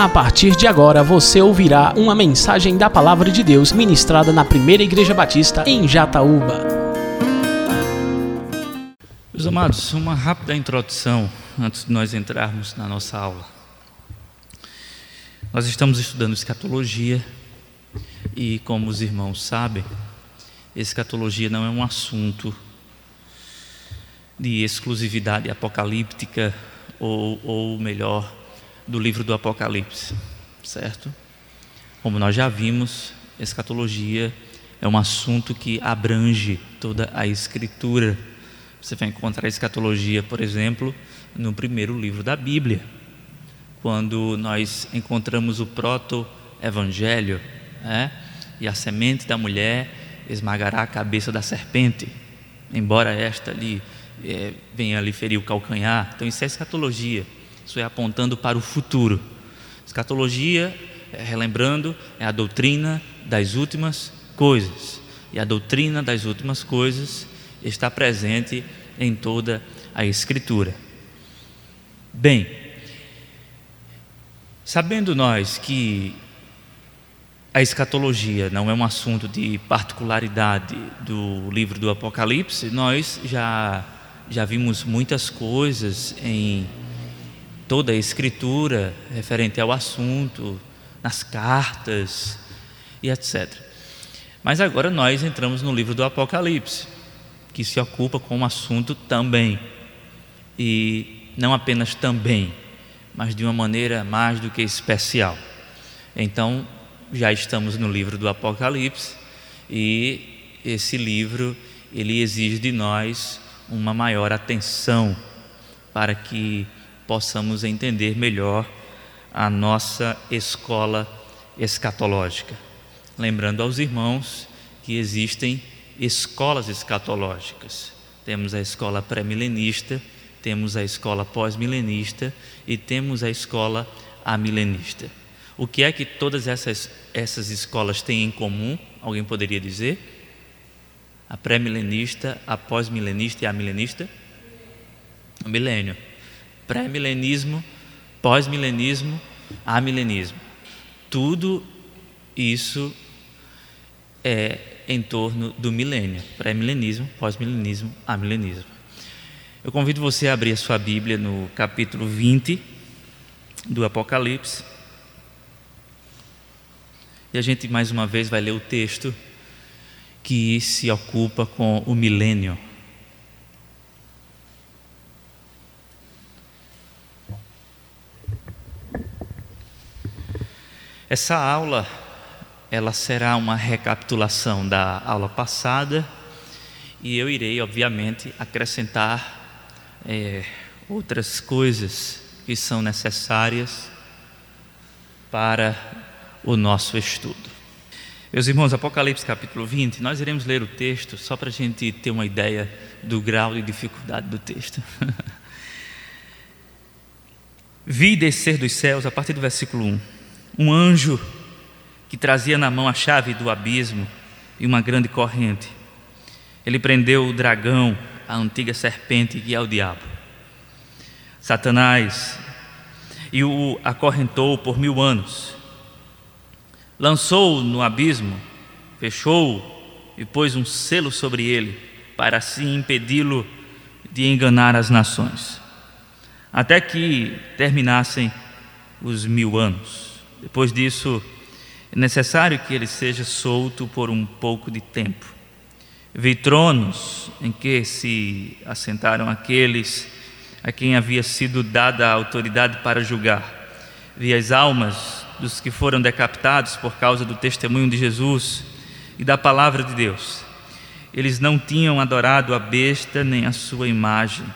A partir de agora você ouvirá uma mensagem da Palavra de Deus ministrada na Primeira Igreja Batista em Jataúba. Meus amados, uma rápida introdução antes de nós entrarmos na nossa aula. Nós estamos estudando escatologia e, como os irmãos sabem, escatologia não é um assunto de exclusividade apocalíptica ou, ou melhor, do livro do Apocalipse, certo? Como nós já vimos, escatologia é um assunto que abrange toda a Escritura. Você vai encontrar escatologia, por exemplo, no primeiro livro da Bíblia, quando nós encontramos o proto-evangelho, né? e a semente da mulher esmagará a cabeça da serpente, embora esta ali é, venha ali ferir o calcanhar. Então, isso é escatologia, isso é apontando para o futuro. Escatologia, é, relembrando, é a doutrina das últimas coisas. E a doutrina das últimas coisas está presente em toda a Escritura. Bem, sabendo nós que a escatologia não é um assunto de particularidade do livro do Apocalipse, nós já já vimos muitas coisas em toda a escritura referente ao assunto, nas cartas e etc. Mas agora nós entramos no livro do Apocalipse, que se ocupa com o assunto também. E não apenas também, mas de uma maneira mais do que especial. Então, já estamos no livro do Apocalipse e esse livro ele exige de nós uma maior atenção para que possamos entender melhor a nossa escola escatológica. Lembrando aos irmãos que existem escolas escatológicas. Temos a escola pré-milenista, temos a escola pós-milenista e temos a escola amilenista. O que é que todas essas, essas escolas têm em comum? Alguém poderia dizer? a pré-milenista, a pós-milenista e a milenista? O milênio. Pré-milenismo, pós-milenismo, amilenismo. Tudo isso é em torno do milênio. Pré-milenismo, pós-milenismo, amilenismo. Eu convido você a abrir a sua Bíblia no capítulo 20 do Apocalipse. E a gente mais uma vez vai ler o texto que se ocupa com o milênio. Essa aula ela será uma recapitulação da aula passada e eu irei, obviamente, acrescentar é, outras coisas que são necessárias para o nosso estudo. Meus irmãos, Apocalipse capítulo 20, nós iremos ler o texto só para a gente ter uma ideia do grau de dificuldade do texto. Vi descer dos céus, a partir do versículo 1, um anjo que trazia na mão a chave do abismo e uma grande corrente. Ele prendeu o dragão, a antiga serpente que é o diabo, Satanás, e o acorrentou por mil anos lançou-o no abismo, fechou-o e pôs um selo sobre ele, para assim impedi-lo de enganar as nações, até que terminassem os mil anos. Depois disso, é necessário que ele seja solto por um pouco de tempo. Vi tronos em que se assentaram aqueles a quem havia sido dada a autoridade para julgar. Vi as almas dos que foram decapitados por causa do testemunho de Jesus e da palavra de Deus. Eles não tinham adorado a besta nem a sua imagem,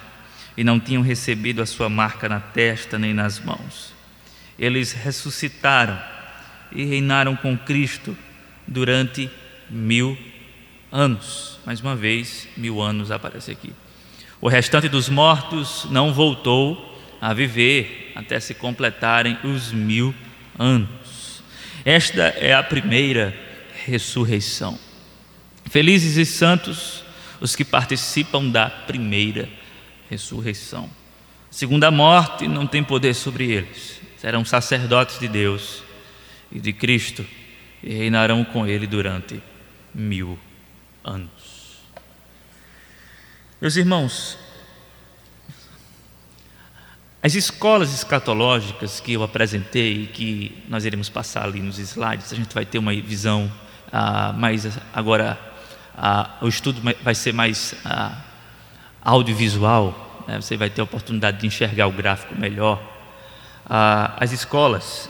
e não tinham recebido a sua marca na testa nem nas mãos. Eles ressuscitaram e reinaram com Cristo durante mil anos. Mais uma vez, mil anos aparece aqui. O restante dos mortos não voltou a viver até se completarem os mil anos. Esta é a primeira ressurreição. Felizes e santos os que participam da primeira ressurreição. Segunda morte não tem poder sobre eles. Serão sacerdotes de Deus e de Cristo e reinarão com Ele durante mil anos. Meus irmãos, as escolas escatológicas que eu apresentei e que nós iremos passar ali nos slides, a gente vai ter uma visão ah, mais agora, ah, o estudo vai ser mais ah, audiovisual, né? você vai ter a oportunidade de enxergar o gráfico melhor. As escolas,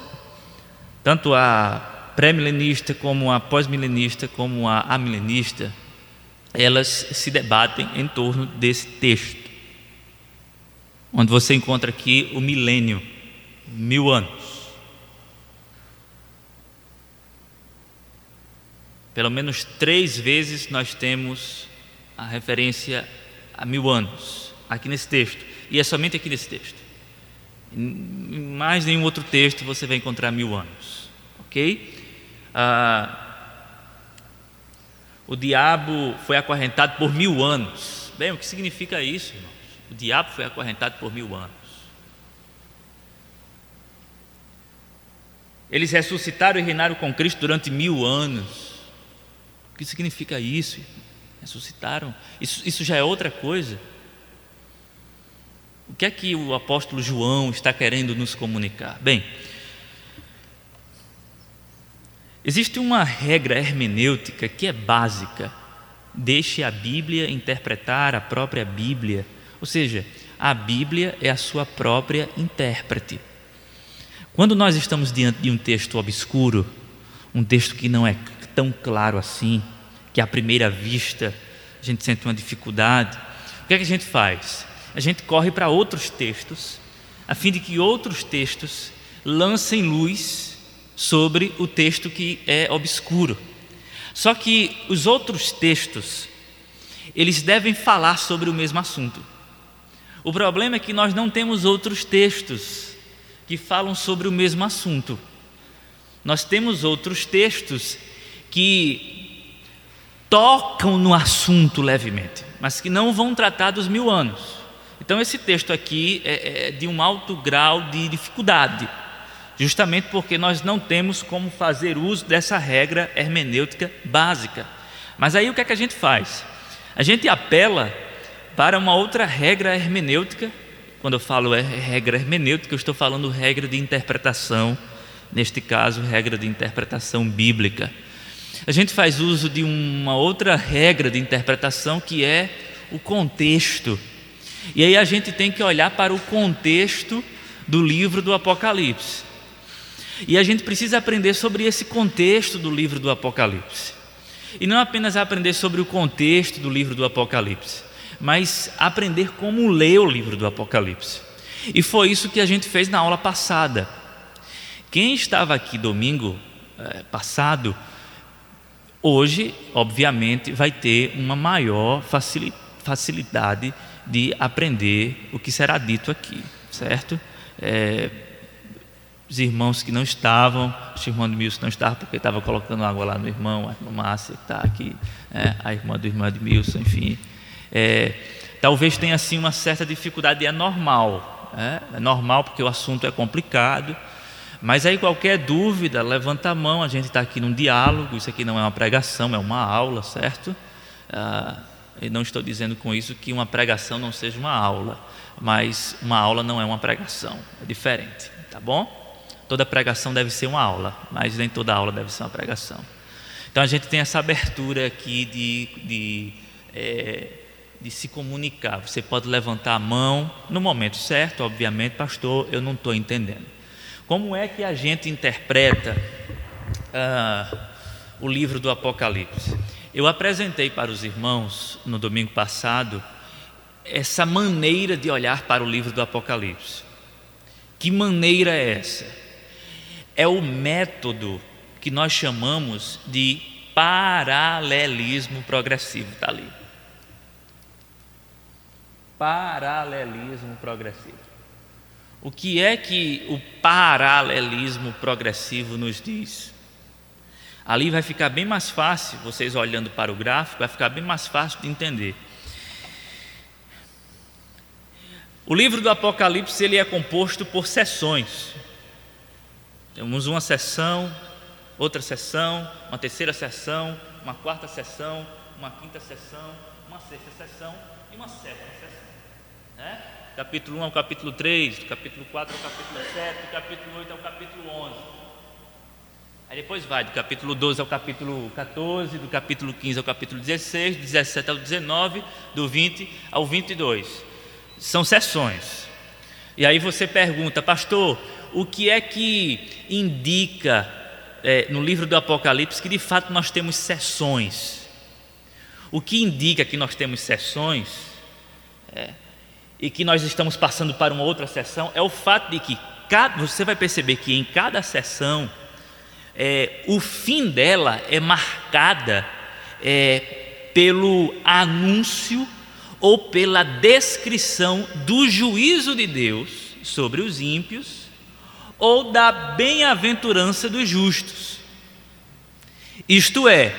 tanto a pré-milenista como a pós-milenista, como a amilenista, elas se debatem em torno desse texto onde você encontra aqui o milênio, mil anos. Pelo menos três vezes nós temos a referência a mil anos aqui nesse texto, e é somente aqui nesse texto. Em mais nenhum outro texto você vai encontrar mil anos, ok? Ah, o diabo foi acorrentado por mil anos. Bem, o que significa isso, irmão? O diabo foi acorrentado por mil anos. Eles ressuscitaram e reinaram com Cristo durante mil anos. O que significa isso? Ressuscitaram. Isso, isso já é outra coisa. O que é que o apóstolo João está querendo nos comunicar? Bem, existe uma regra hermenêutica que é básica. Deixe a Bíblia interpretar a própria Bíblia. Ou seja, a Bíblia é a sua própria intérprete. Quando nós estamos diante de um texto obscuro, um texto que não é tão claro assim, que à primeira vista a gente sente uma dificuldade, o que é que a gente faz? A gente corre para outros textos, a fim de que outros textos lancem luz sobre o texto que é obscuro. Só que os outros textos, eles devem falar sobre o mesmo assunto. O problema é que nós não temos outros textos que falam sobre o mesmo assunto. Nós temos outros textos que tocam no assunto levemente, mas que não vão tratar dos mil anos. Então, esse texto aqui é, é de um alto grau de dificuldade, justamente porque nós não temos como fazer uso dessa regra hermenêutica básica. Mas aí o que é que a gente faz? A gente apela para uma outra regra hermenêutica. Quando eu falo regra hermenêutica, eu estou falando regra de interpretação, neste caso, regra de interpretação bíblica. A gente faz uso de uma outra regra de interpretação que é o contexto. E aí a gente tem que olhar para o contexto do livro do Apocalipse. E a gente precisa aprender sobre esse contexto do livro do Apocalipse. E não apenas aprender sobre o contexto do livro do Apocalipse, mas aprender como ler o livro do Apocalipse. E foi isso que a gente fez na aula passada. Quem estava aqui domingo é, passado, hoje, obviamente, vai ter uma maior facilidade de aprender o que será dito aqui, certo? É, os irmãos que não estavam, o irmão do Milson não estava porque estava colocando água lá no irmão, a irmã Márcia está aqui, é, a irmã do irmão de Milson, enfim, é, talvez tenha assim uma certa dificuldade, é normal, é, é normal porque o assunto é complicado, mas aí qualquer dúvida, levanta a mão, a gente está aqui num diálogo, isso aqui não é uma pregação, é uma aula, certo? Ah, e não estou dizendo com isso que uma pregação não seja uma aula, mas uma aula não é uma pregação, é diferente, tá bom? Toda pregação deve ser uma aula, mas nem toda aula deve ser uma pregação. Então a gente tem essa abertura aqui de, de é, de se comunicar. Você pode levantar a mão no momento certo, obviamente, pastor, eu não estou entendendo. Como é que a gente interpreta ah, o livro do Apocalipse? Eu apresentei para os irmãos no domingo passado essa maneira de olhar para o livro do Apocalipse. Que maneira é essa? É o método que nós chamamos de paralelismo progressivo. Está ali paralelismo progressivo. O que é que o paralelismo progressivo nos diz? Ali vai ficar bem mais fácil, vocês olhando para o gráfico, vai ficar bem mais fácil de entender. O livro do Apocalipse ele é composto por seções. Temos uma sessão, outra sessão, uma terceira sessão, uma quarta sessão, uma quinta sessão, uma sexta sessão e uma sétima sessão. Né? Capítulo 1 ao capítulo 3, do capítulo 4 ao capítulo 7, do capítulo 8 ao capítulo 11. Aí depois vai do capítulo 12 ao capítulo 14, do capítulo 15 ao capítulo 16, do 17 ao 19, do 20 ao 22. São sessões. E aí você pergunta, pastor, o que é que indica é, no livro do Apocalipse que de fato nós temos sessões? O que indica que nós temos sessões é, e que nós estamos passando para uma outra sessão é o fato de que cada, você vai perceber que em cada sessão é, o fim dela é marcada é, pelo anúncio ou pela descrição do juízo de Deus sobre os ímpios ou da bem-aventurança dos justos. Isto é,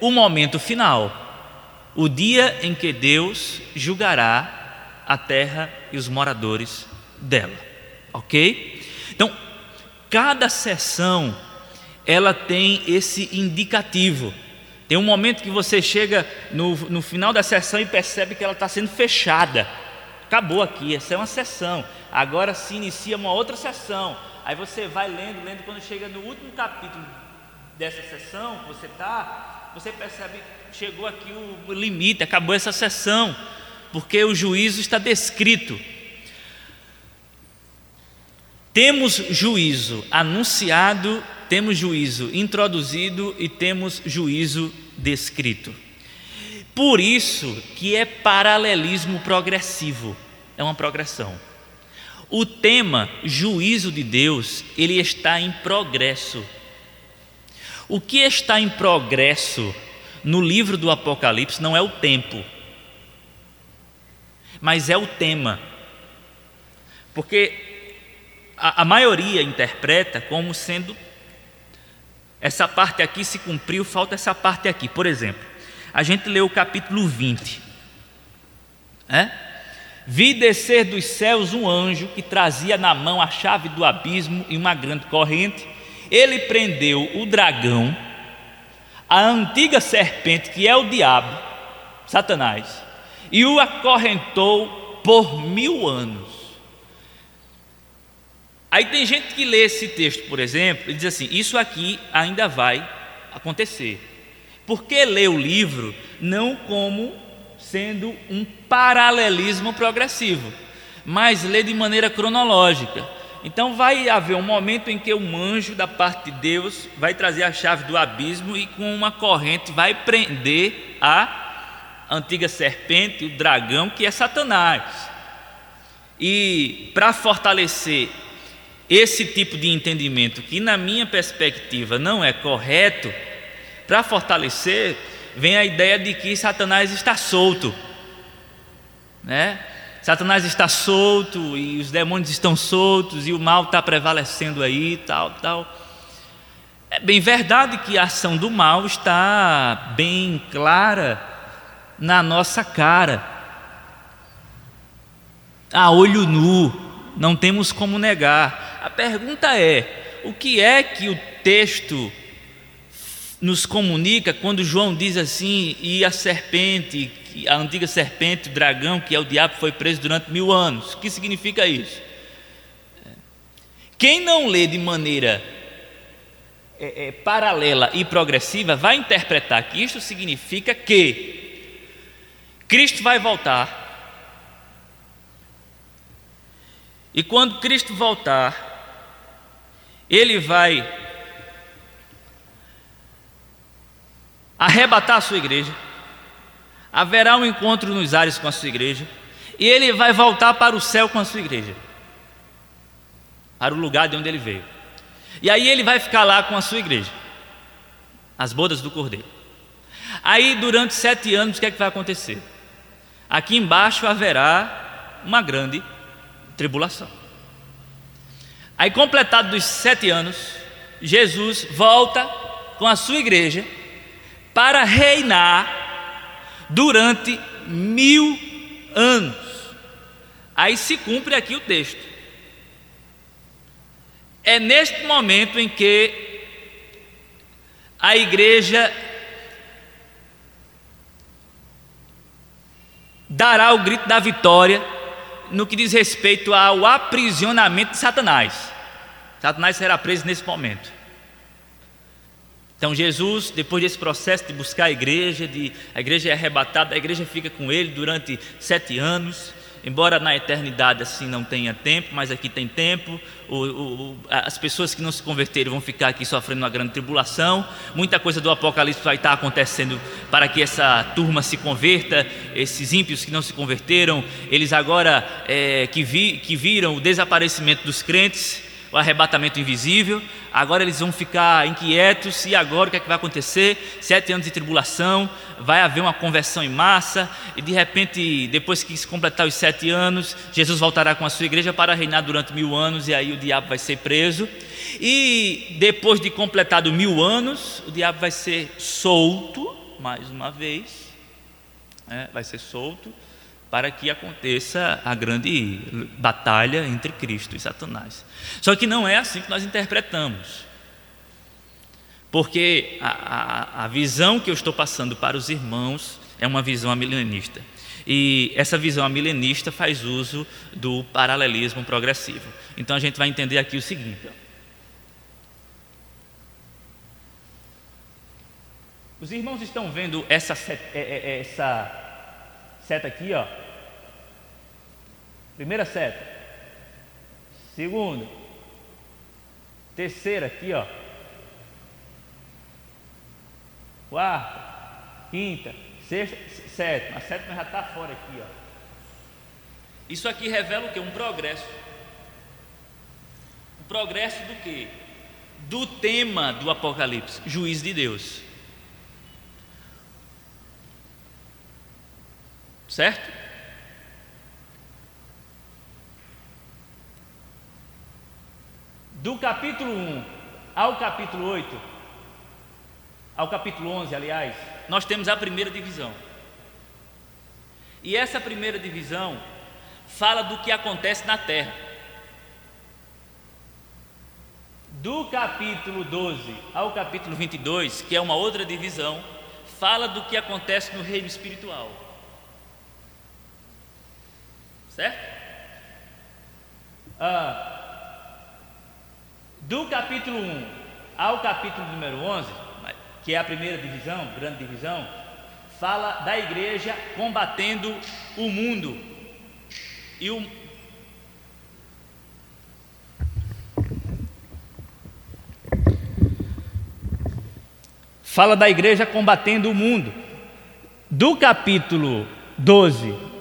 o momento final, o dia em que Deus julgará a terra e os moradores dela. Ok? Então, cada sessão ela tem esse indicativo. Tem um momento que você chega no, no final da sessão e percebe que ela está sendo fechada. Acabou aqui, essa é uma sessão. Agora se inicia uma outra sessão. Aí você vai lendo, lendo, quando chega no último capítulo dessa sessão você está, você percebe que chegou aqui o limite, acabou essa sessão, porque o juízo está descrito. Temos juízo anunciado temos juízo introduzido e temos juízo descrito. Por isso que é paralelismo progressivo, é uma progressão. O tema juízo de Deus, ele está em progresso. O que está em progresso no livro do Apocalipse não é o tempo, mas é o tema. Porque a, a maioria interpreta como sendo essa parte aqui se cumpriu, falta essa parte aqui. Por exemplo, a gente leu o capítulo 20. É? Vi descer dos céus um anjo que trazia na mão a chave do abismo e uma grande corrente. Ele prendeu o dragão, a antiga serpente, que é o diabo, Satanás, e o acorrentou por mil anos. Aí tem gente que lê esse texto, por exemplo, e diz assim: Isso aqui ainda vai acontecer. Porque lê o livro não como sendo um paralelismo progressivo, mas lê de maneira cronológica. Então vai haver um momento em que um anjo da parte de Deus vai trazer a chave do abismo e com uma corrente vai prender a antiga serpente, o dragão que é Satanás. E para fortalecer esse tipo de entendimento, que na minha perspectiva não é correto, para fortalecer, vem a ideia de que Satanás está solto, né? Satanás está solto e os demônios estão soltos e o mal está prevalecendo aí, tal, tal. É bem verdade que a ação do mal está bem clara na nossa cara, a olho nu, não temos como negar. A pergunta é: o que é que o texto nos comunica quando João diz assim, e a serpente, a antiga serpente, o dragão, que é o diabo, foi preso durante mil anos? O que significa isso? Quem não lê de maneira é, é, paralela e progressiva vai interpretar que isto significa que Cristo vai voltar E quando Cristo voltar, ele vai arrebatar a sua igreja, haverá um encontro nos ares com a sua igreja, e ele vai voltar para o céu com a sua igreja, para o lugar de onde ele veio. E aí ele vai ficar lá com a sua igreja, as bodas do cordeiro. Aí durante sete anos o que é que vai acontecer? Aqui embaixo haverá uma grande tribulação. Aí, completado dos sete anos, Jesus volta com a sua igreja para reinar durante mil anos. Aí se cumpre aqui o texto. É neste momento em que a igreja dará o grito da vitória no que diz respeito ao aprisionamento de Satanás. Satanás será preso nesse momento. Então Jesus, depois desse processo de buscar a igreja, de, a igreja é arrebatada, a igreja fica com ele durante sete anos. Embora na eternidade assim não tenha tempo, mas aqui tem tempo. O, o, as pessoas que não se converterem vão ficar aqui sofrendo uma grande tribulação. Muita coisa do Apocalipse vai estar acontecendo para que essa turma se converta. Esses ímpios que não se converteram, eles agora é, que, vi, que viram o desaparecimento dos crentes, o arrebatamento invisível, agora eles vão ficar inquietos, e agora o que, é que vai acontecer? Sete anos de tribulação, vai haver uma conversão em massa, e de repente, depois que se completar os sete anos, Jesus voltará com a sua igreja para reinar durante mil anos, e aí o diabo vai ser preso. E depois de completado mil anos, o diabo vai ser solto, mais uma vez, é, vai ser solto para que aconteça a grande batalha entre Cristo e Satanás. Só que não é assim que nós interpretamos. Porque a, a, a visão que eu estou passando para os irmãos é uma visão amilenista. E essa visão amilenista faz uso do paralelismo progressivo. Então a gente vai entender aqui o seguinte. Os irmãos estão vendo essa, é, é, essa seta aqui, ó. Primeira seta. Segunda. Terceira aqui, ó. Quarta. Quinta. Sexta. Sétima. A sétima já está fora aqui, ó. Isso aqui revela o que? Um progresso. Um progresso do que? Do tema do Apocalipse, juiz de Deus. Certo? Do capítulo 1 ao capítulo 8, ao capítulo 11, aliás, nós temos a primeira divisão. E essa primeira divisão fala do que acontece na terra. Do capítulo 12 ao capítulo 22, que é uma outra divisão, fala do que acontece no reino espiritual. Certo? Ah, do capítulo 1 ao capítulo número 11, que é a primeira divisão, grande divisão, fala da igreja combatendo o mundo. E o, fala da igreja combatendo o mundo. Do capítulo 12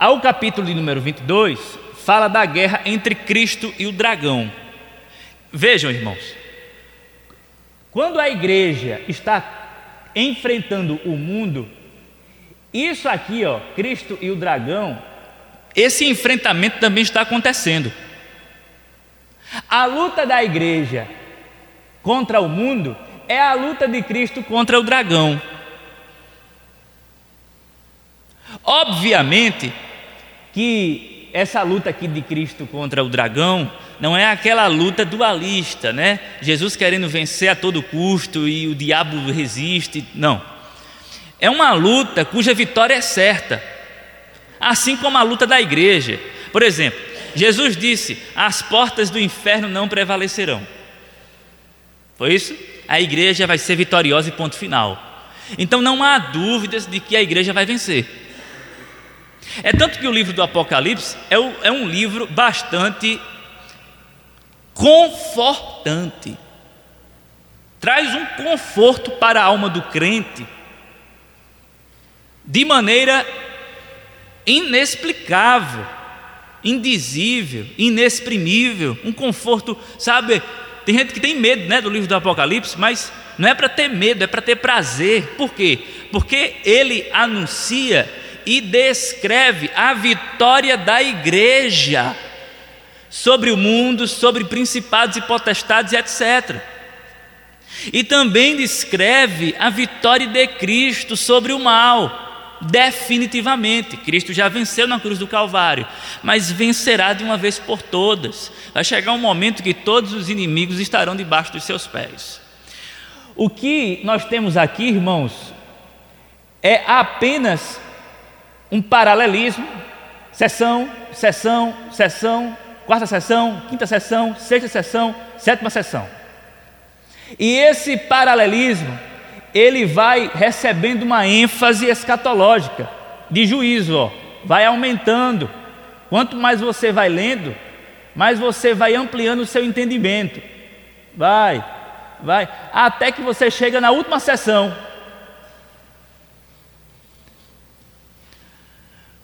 ao capítulo de número 22, fala da guerra entre Cristo e o dragão. Vejam, irmãos, quando a igreja está enfrentando o mundo, isso aqui, ó, Cristo e o dragão, esse enfrentamento também está acontecendo. A luta da igreja contra o mundo é a luta de Cristo contra o dragão. Obviamente, que essa luta aqui de Cristo contra o dragão não é aquela luta dualista, né? Jesus querendo vencer a todo custo e o diabo resiste. Não. É uma luta cuja vitória é certa. Assim como a luta da igreja. Por exemplo, Jesus disse: As portas do inferno não prevalecerão. Foi isso? A igreja vai ser vitoriosa e ponto final. Então não há dúvidas de que a igreja vai vencer. É tanto que o livro do Apocalipse é, é um livro bastante confortante. Traz um conforto para a alma do crente de maneira inexplicável, indizível, inexprimível, um conforto, sabe? Tem gente que tem medo, né, do livro do Apocalipse, mas não é para ter medo, é para ter prazer. Por quê? Porque ele anuncia e descreve a vitória da igreja sobre o mundo, sobre principados e potestades, etc. E também descreve a vitória de Cristo sobre o mal. definitivamente. Cristo já venceu na cruz do Calvário, mas vencerá de uma vez por todas. Vai chegar um momento que todos os inimigos estarão debaixo dos seus pés. O que nós temos aqui, irmãos, é apenas um paralelismo, sessão, sessão, sessão, quarta sessão, quinta sessão, sexta sessão, sétima sessão. E esse paralelismo, ele vai recebendo uma ênfase escatológica, de juízo, ó, vai aumentando. Quanto mais você vai lendo, mais você vai ampliando o seu entendimento. Vai, vai, até que você chega na última sessão.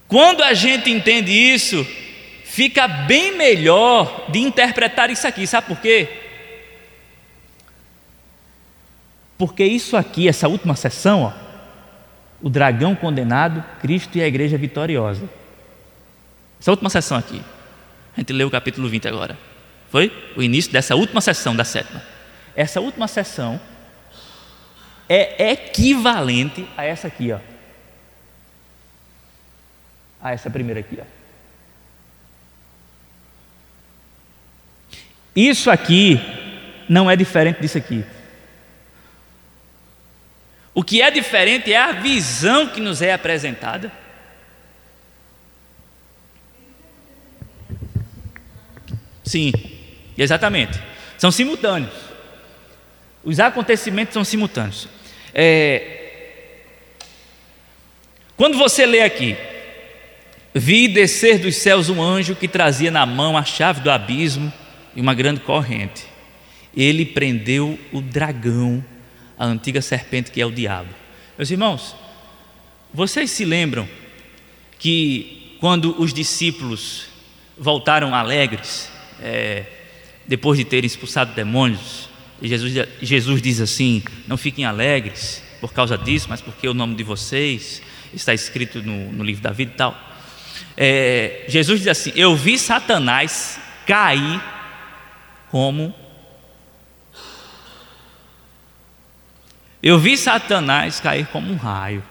Quando a gente entende isso, fica bem melhor de interpretar isso aqui, sabe por quê? Porque isso aqui, essa última sessão, ó, o dragão condenado, Cristo e a igreja vitoriosa. Essa última sessão aqui. A gente leu o capítulo 20 agora. Foi? O início dessa última sessão da sétima. Essa última sessão é equivalente a essa aqui, ó. A essa primeira aqui, ó. Isso aqui não é diferente disso aqui. O que é diferente é a visão que nos é apresentada. Sim, exatamente. São simultâneos. Os acontecimentos são simultâneos. É... Quando você lê aqui, vi descer dos céus um anjo que trazia na mão a chave do abismo e uma grande corrente. Ele prendeu o dragão a antiga serpente que é o diabo. Meus irmãos, vocês se lembram que quando os discípulos voltaram alegres, é, depois de terem expulsado demônios, Jesus, Jesus diz assim: Não fiquem alegres por causa disso, mas porque o nome de vocês está escrito no, no livro da vida e tal. É, Jesus diz assim: Eu vi Satanás cair como Eu vi Satanás cair como um raio.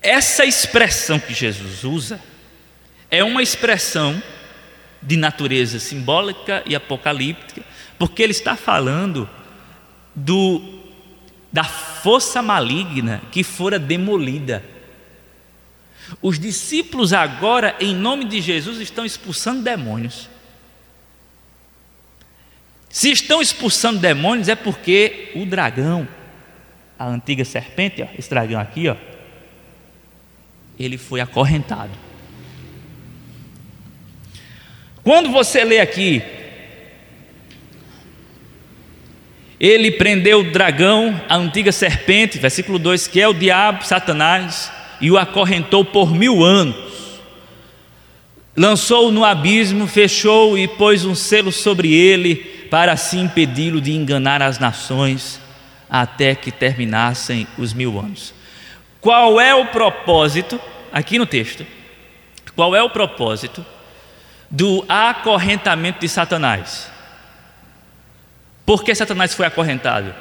Essa expressão que Jesus usa é uma expressão de natureza simbólica e apocalíptica, porque ele está falando do, da força maligna que fora demolida. Os discípulos agora, em nome de Jesus, estão expulsando demônios. Se estão expulsando demônios é porque o dragão, a antiga serpente, ó, esse dragão aqui, ó, ele foi acorrentado. Quando você lê aqui, ele prendeu o dragão, a antiga serpente, versículo 2, que é o diabo, Satanás, e o acorrentou por mil anos. Lançou-o no abismo, fechou e pôs um selo sobre ele para assim impedi-lo de enganar as nações até que terminassem os mil anos. Qual é o propósito, aqui no texto, qual é o propósito do acorrentamento de Satanás? Por que Satanás foi acorrentado?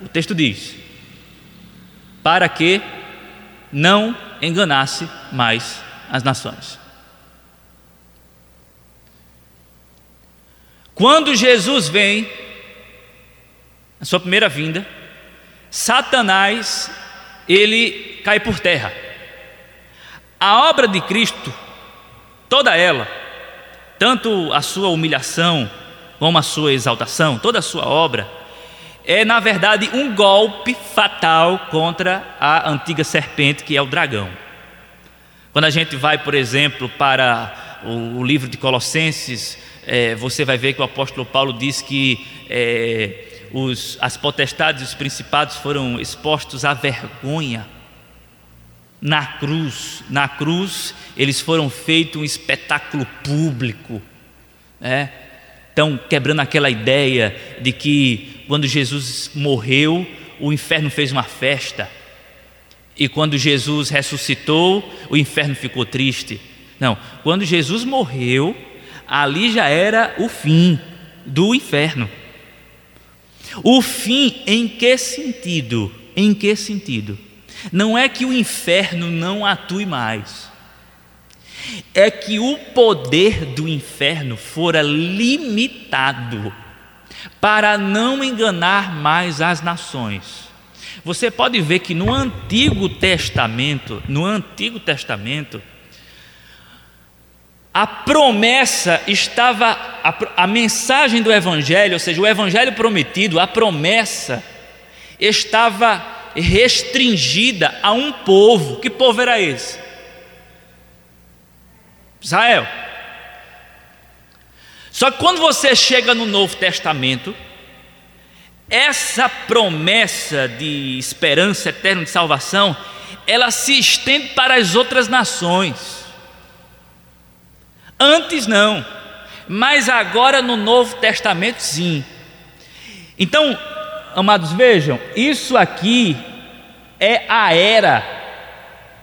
O texto diz: para que não enganasse mais as nações. Quando Jesus vem, na sua primeira vinda, Satanás, ele cai por terra. A obra de Cristo, toda ela, tanto a sua humilhação como a sua exaltação, toda a sua obra, é na verdade um golpe fatal contra a antiga serpente que é o dragão. Quando a gente vai, por exemplo, para o livro de Colossenses, é, você vai ver que o apóstolo Paulo diz que é, os, as potestades e os principados foram expostos à vergonha na cruz. Na cruz, eles foram feitos um espetáculo público. Né? Então, quebrando aquela ideia de que quando Jesus morreu, o inferno fez uma festa. E quando Jesus ressuscitou, o inferno ficou triste. Não, quando Jesus morreu, ali já era o fim do inferno. O fim em que sentido? Em que sentido? Não é que o inferno não atue mais, é que o poder do inferno fora limitado para não enganar mais as nações. Você pode ver que no Antigo Testamento, no Antigo Testamento, a promessa estava, a, a, mensagem do Evangelho, ou seja, o Evangelho prometido, a promessa, estava restringida a um povo. Que povo era esse? Israel. Só que quando você chega no Novo Testamento, essa promessa de esperança eterna de salvação, ela se estende para as outras nações. Antes não, mas agora no Novo Testamento sim. Então, amados, vejam, isso aqui é a era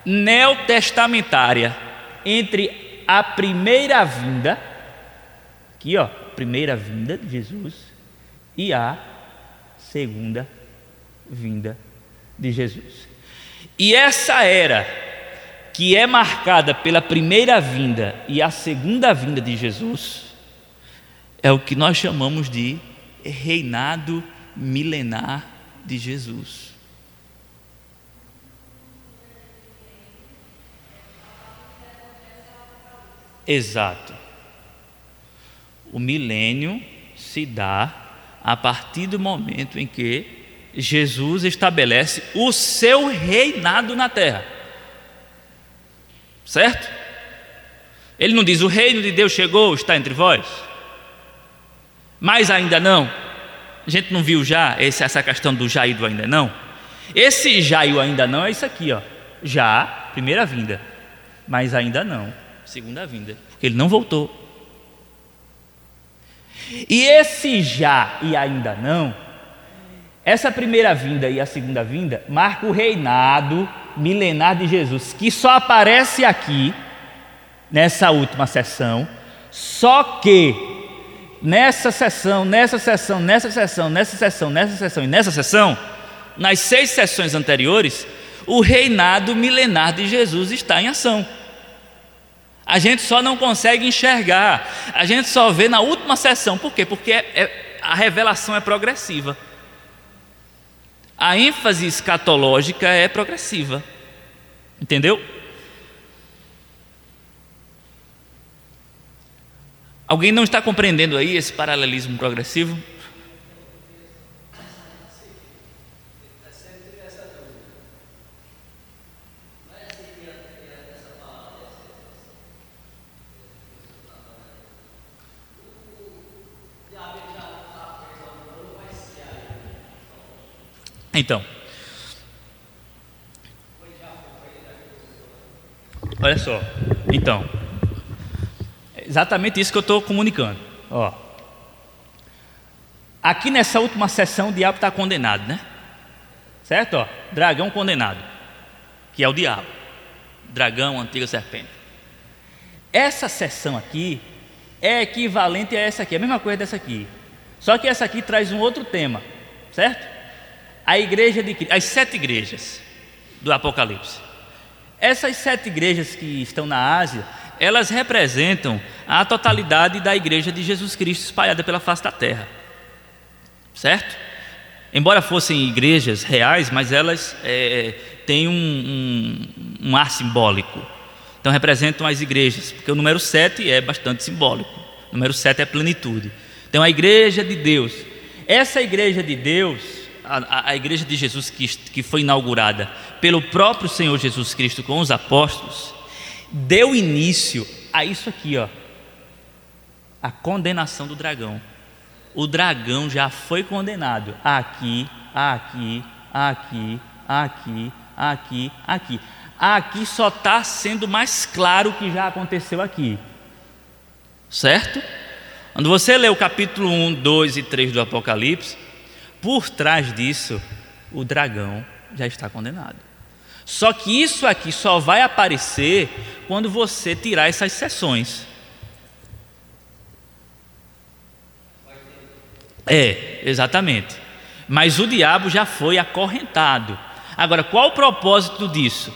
neotestamentária entre a primeira vinda, aqui ó, primeira vinda de Jesus, e a segunda vinda de Jesus. E essa era que é marcada pela primeira vinda e a segunda vinda de Jesus, é o que nós chamamos de reinado milenar de Jesus. Exato. O milênio se dá a partir do momento em que Jesus estabelece o seu reinado na terra certo? Ele não diz: o reino de Deus chegou, está entre vós, mas ainda não. A gente não viu já essa questão do já e do ainda não? Esse já e o ainda não é isso aqui, ó. Já, primeira vinda, mas ainda não, segunda vinda, porque ele não voltou. E esse já e ainda não, essa primeira vinda e a segunda vinda marca o reinado milenar de Jesus, que só aparece aqui, nessa última sessão, só que nessa sessão, nessa sessão, nessa sessão, nessa sessão, nessa sessão e nessa sessão, nas seis sessões anteriores, o reinado milenar de Jesus está em ação. A gente só não consegue enxergar, a gente só vê na última sessão, por quê? Porque é, é, a revelação é progressiva. A ênfase escatológica é progressiva. Entendeu? Alguém não está compreendendo aí esse paralelismo progressivo? Então, olha só, então, é exatamente isso que eu estou comunicando. Ó, aqui nessa última sessão o diabo está condenado, né? Certo? Ó, dragão condenado, que é o diabo, dragão, antiga serpente. Essa sessão aqui é equivalente a essa aqui, a mesma coisa dessa aqui. Só que essa aqui traz um outro tema, certo? A igreja de as sete igrejas do Apocalipse. Essas sete igrejas que estão na Ásia, elas representam a totalidade da igreja de Jesus Cristo espalhada pela face da terra, certo? Embora fossem igrejas reais, mas elas é, têm um, um, um ar simbólico. Então representam as igrejas, porque o número sete é bastante simbólico. O número sete é plenitude. Então a igreja de Deus. Essa igreja de Deus, a, a igreja de Jesus que, que foi inaugurada pelo próprio Senhor Jesus Cristo com os apóstolos, deu início a isso aqui, ó, a condenação do dragão. O dragão já foi condenado aqui, aqui, aqui, aqui, aqui, aqui. Aqui só está sendo mais claro o que já aconteceu aqui. Certo? Quando você lê o capítulo 1, 2 e 3 do Apocalipse, por trás disso, o dragão já está condenado. Só que isso aqui só vai aparecer quando você tirar essas sessões. É, exatamente. Mas o diabo já foi acorrentado. Agora, qual o propósito disso?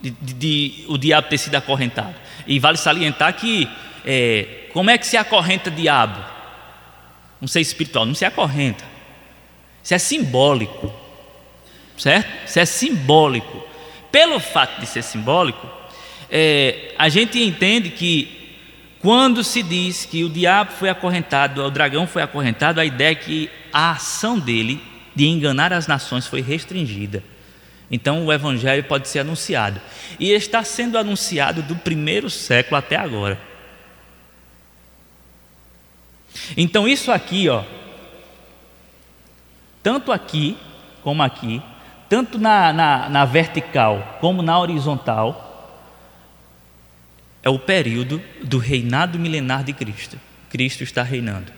De, de, de o diabo ter sido acorrentado? E vale salientar que é, como é que se acorrenta diabo? Um ser espiritual, não se acorrenta. Isso é simbólico. Certo? Isso é simbólico. Pelo fato de ser simbólico, é, a gente entende que quando se diz que o diabo foi acorrentado, o dragão foi acorrentado, a ideia é que a ação dele de enganar as nações foi restringida. Então o evangelho pode ser anunciado. E está sendo anunciado do primeiro século até agora. Então isso aqui, ó, tanto aqui como aqui, tanto na, na, na vertical como na horizontal, é o período do reinado milenar de Cristo. Cristo está reinando.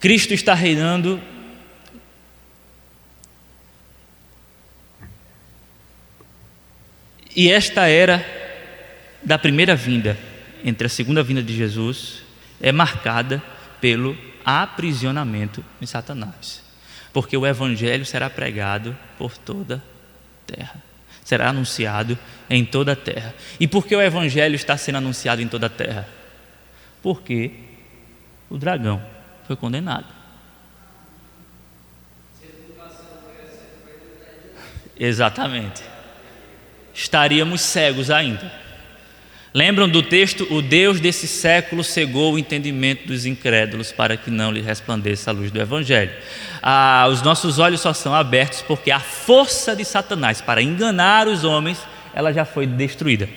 Cristo está reinando E esta era da primeira vinda, entre a segunda vinda de Jesus, é marcada pelo aprisionamento de Satanás. Porque o evangelho será pregado por toda a terra. Será anunciado em toda a terra. E por que o evangelho está sendo anunciado em toda a terra? Porque o dragão foi condenado. Exatamente estaríamos cegos ainda. Lembram do texto? O Deus desse século cegou o entendimento dos incrédulos para que não lhe resplandeça a luz do Evangelho. Ah, os nossos olhos só são abertos porque a força de Satanás para enganar os homens, ela já foi destruída.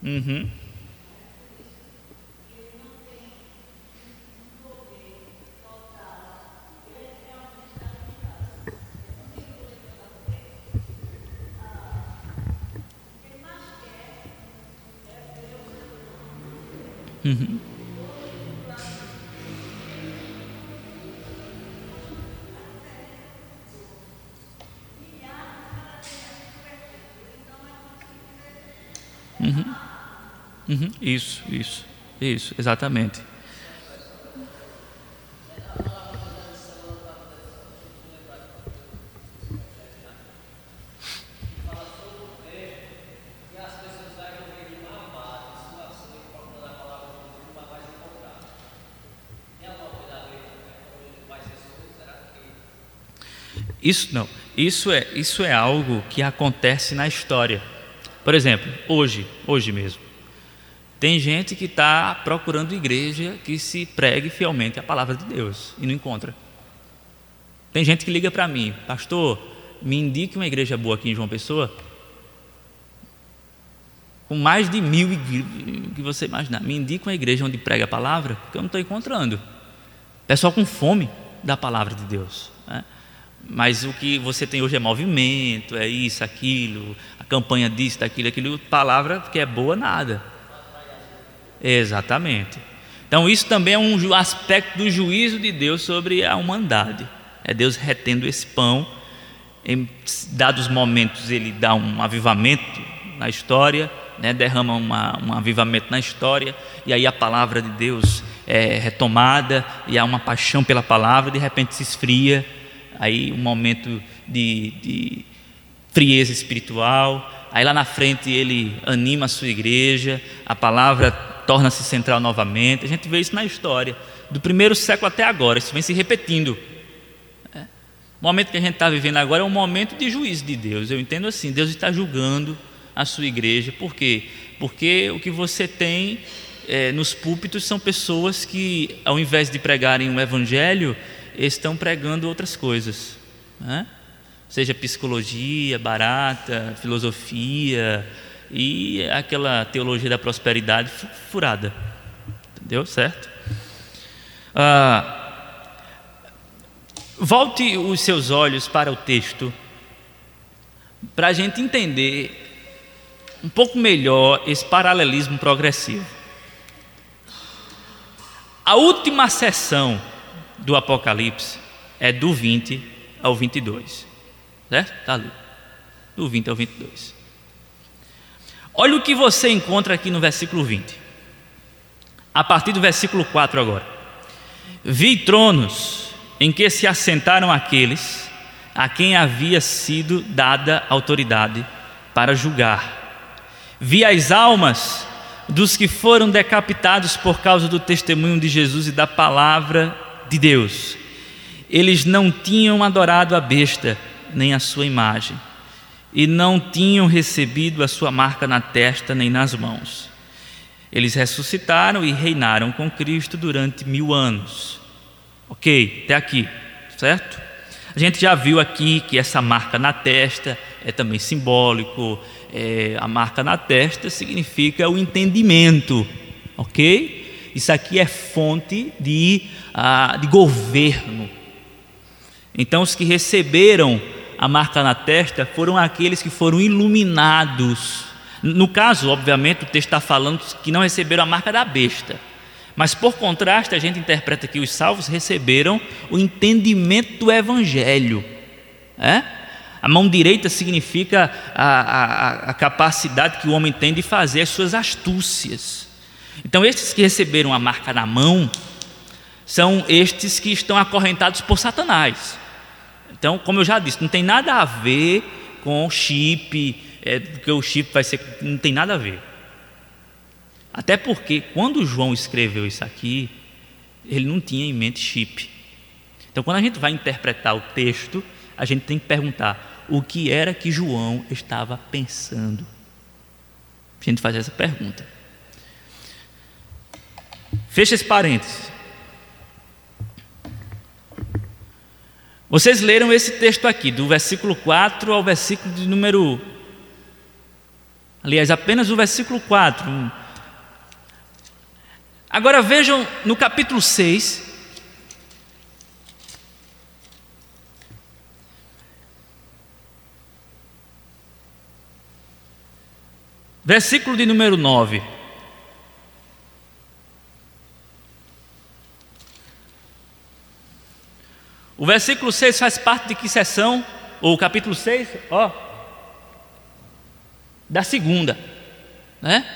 Uhum. Uhum. Uhum. Uhum. Isso, isso, isso, exatamente. Isso não, isso é, isso é algo que acontece na história. Por exemplo, hoje, hoje mesmo, tem gente que está procurando igreja que se pregue fielmente a palavra de Deus e não encontra. Tem gente que liga para mim, pastor, me indique uma igreja boa aqui em João Pessoa, com mais de mil que você imaginar. Me indique uma igreja onde prega a palavra, porque eu não estou encontrando. Pessoal com fome da palavra de Deus. Né? Mas o que você tem hoje é movimento, é isso, aquilo, a campanha disso, daquilo, aquilo, palavra que é boa, nada. Exatamente. Então, isso também é um aspecto do juízo de Deus sobre a humanidade. É Deus retendo esse pão. Em dados momentos, ele dá um avivamento na história, né? derrama uma, um avivamento na história, e aí a palavra de Deus é retomada, e há uma paixão pela palavra, de repente se esfria aí um momento de, de frieza espiritual. Aí lá na frente ele anima a sua igreja, a palavra torna-se central novamente. A gente vê isso na história, do primeiro século até agora, isso vem se repetindo. É. O momento que a gente está vivendo agora é um momento de juízo de Deus. Eu entendo assim: Deus está julgando a sua igreja, por quê? Porque o que você tem é, nos púlpitos são pessoas que, ao invés de pregarem o evangelho, estão pregando outras coisas, né? seja psicologia barata, filosofia e aquela teologia da prosperidade furada, entendeu? Certo? Ah, volte os seus olhos para o texto para a gente entender um pouco melhor esse paralelismo progressivo. A última sessão do Apocalipse é do 20 ao 22. Certo? Está ali. Do 20 ao 22. Olha o que você encontra aqui no versículo 20. A partir do versículo 4 agora. Vi tronos em que se assentaram aqueles a quem havia sido dada autoridade para julgar. Vi as almas dos que foram decapitados por causa do testemunho de Jesus e da palavra de Deus. Eles não tinham adorado a besta, nem a sua imagem e não tinham recebido a sua marca na testa nem nas mãos. Eles ressuscitaram e reinaram com Cristo durante mil anos. Ok, até aqui, certo? A gente já viu aqui que essa marca na testa é também simbólico. É, a marca na testa significa o entendimento, ok? Isso aqui é fonte de, uh, de governo. Então, os que receberam a marca na testa foram aqueles que foram iluminados. No caso, obviamente, o texto está falando que não receberam a marca da besta. Mas, por contraste, a gente interpreta que os salvos receberam o entendimento do Evangelho. É? A mão direita significa a, a, a capacidade que o homem tem de fazer as suas astúcias. Então, estes que receberam a marca na mão são estes que estão acorrentados por Satanás. Então, como eu já disse, não tem nada a ver com chip, é, porque o chip vai ser. Não tem nada a ver. Até porque, quando João escreveu isso aqui, ele não tinha em mente chip. Então, quando a gente vai interpretar o texto, a gente tem que perguntar o que era que João estava pensando. A gente faz essa pergunta. Fecha esse parênteses. Vocês leram esse texto aqui, do versículo 4 ao versículo de número. Aliás, apenas o versículo 4. Agora vejam no capítulo 6. Versículo de número 9. O versículo 6 faz parte de que sessão? Ou o capítulo 6? Ó. Da segunda. Né?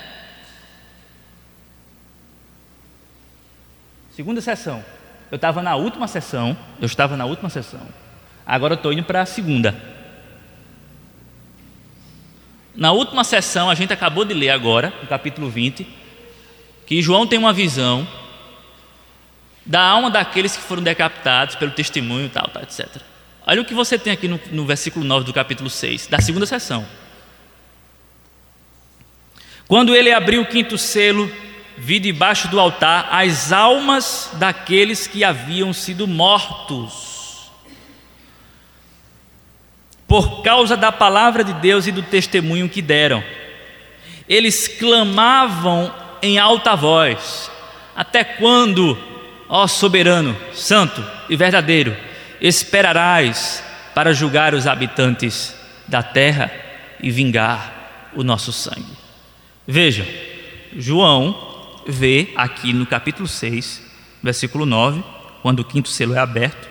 Segunda sessão. Eu estava na última sessão. Eu estava na última sessão. Agora eu estou indo para a segunda. Na última sessão, a gente acabou de ler agora, no capítulo 20, que João tem uma visão da alma daqueles que foram decapitados pelo testemunho tal, tal, etc. Olha o que você tem aqui no, no versículo 9 do capítulo 6, da segunda sessão. Quando ele abriu o quinto selo, vi debaixo do altar as almas daqueles que haviam sido mortos. Por causa da palavra de Deus e do testemunho que deram. Eles clamavam em alta voz: Até quando Ó soberano, santo e verdadeiro, esperarás para julgar os habitantes da terra e vingar o nosso sangue. Vejam, João vê aqui no capítulo 6, versículo 9, quando o quinto selo é aberto,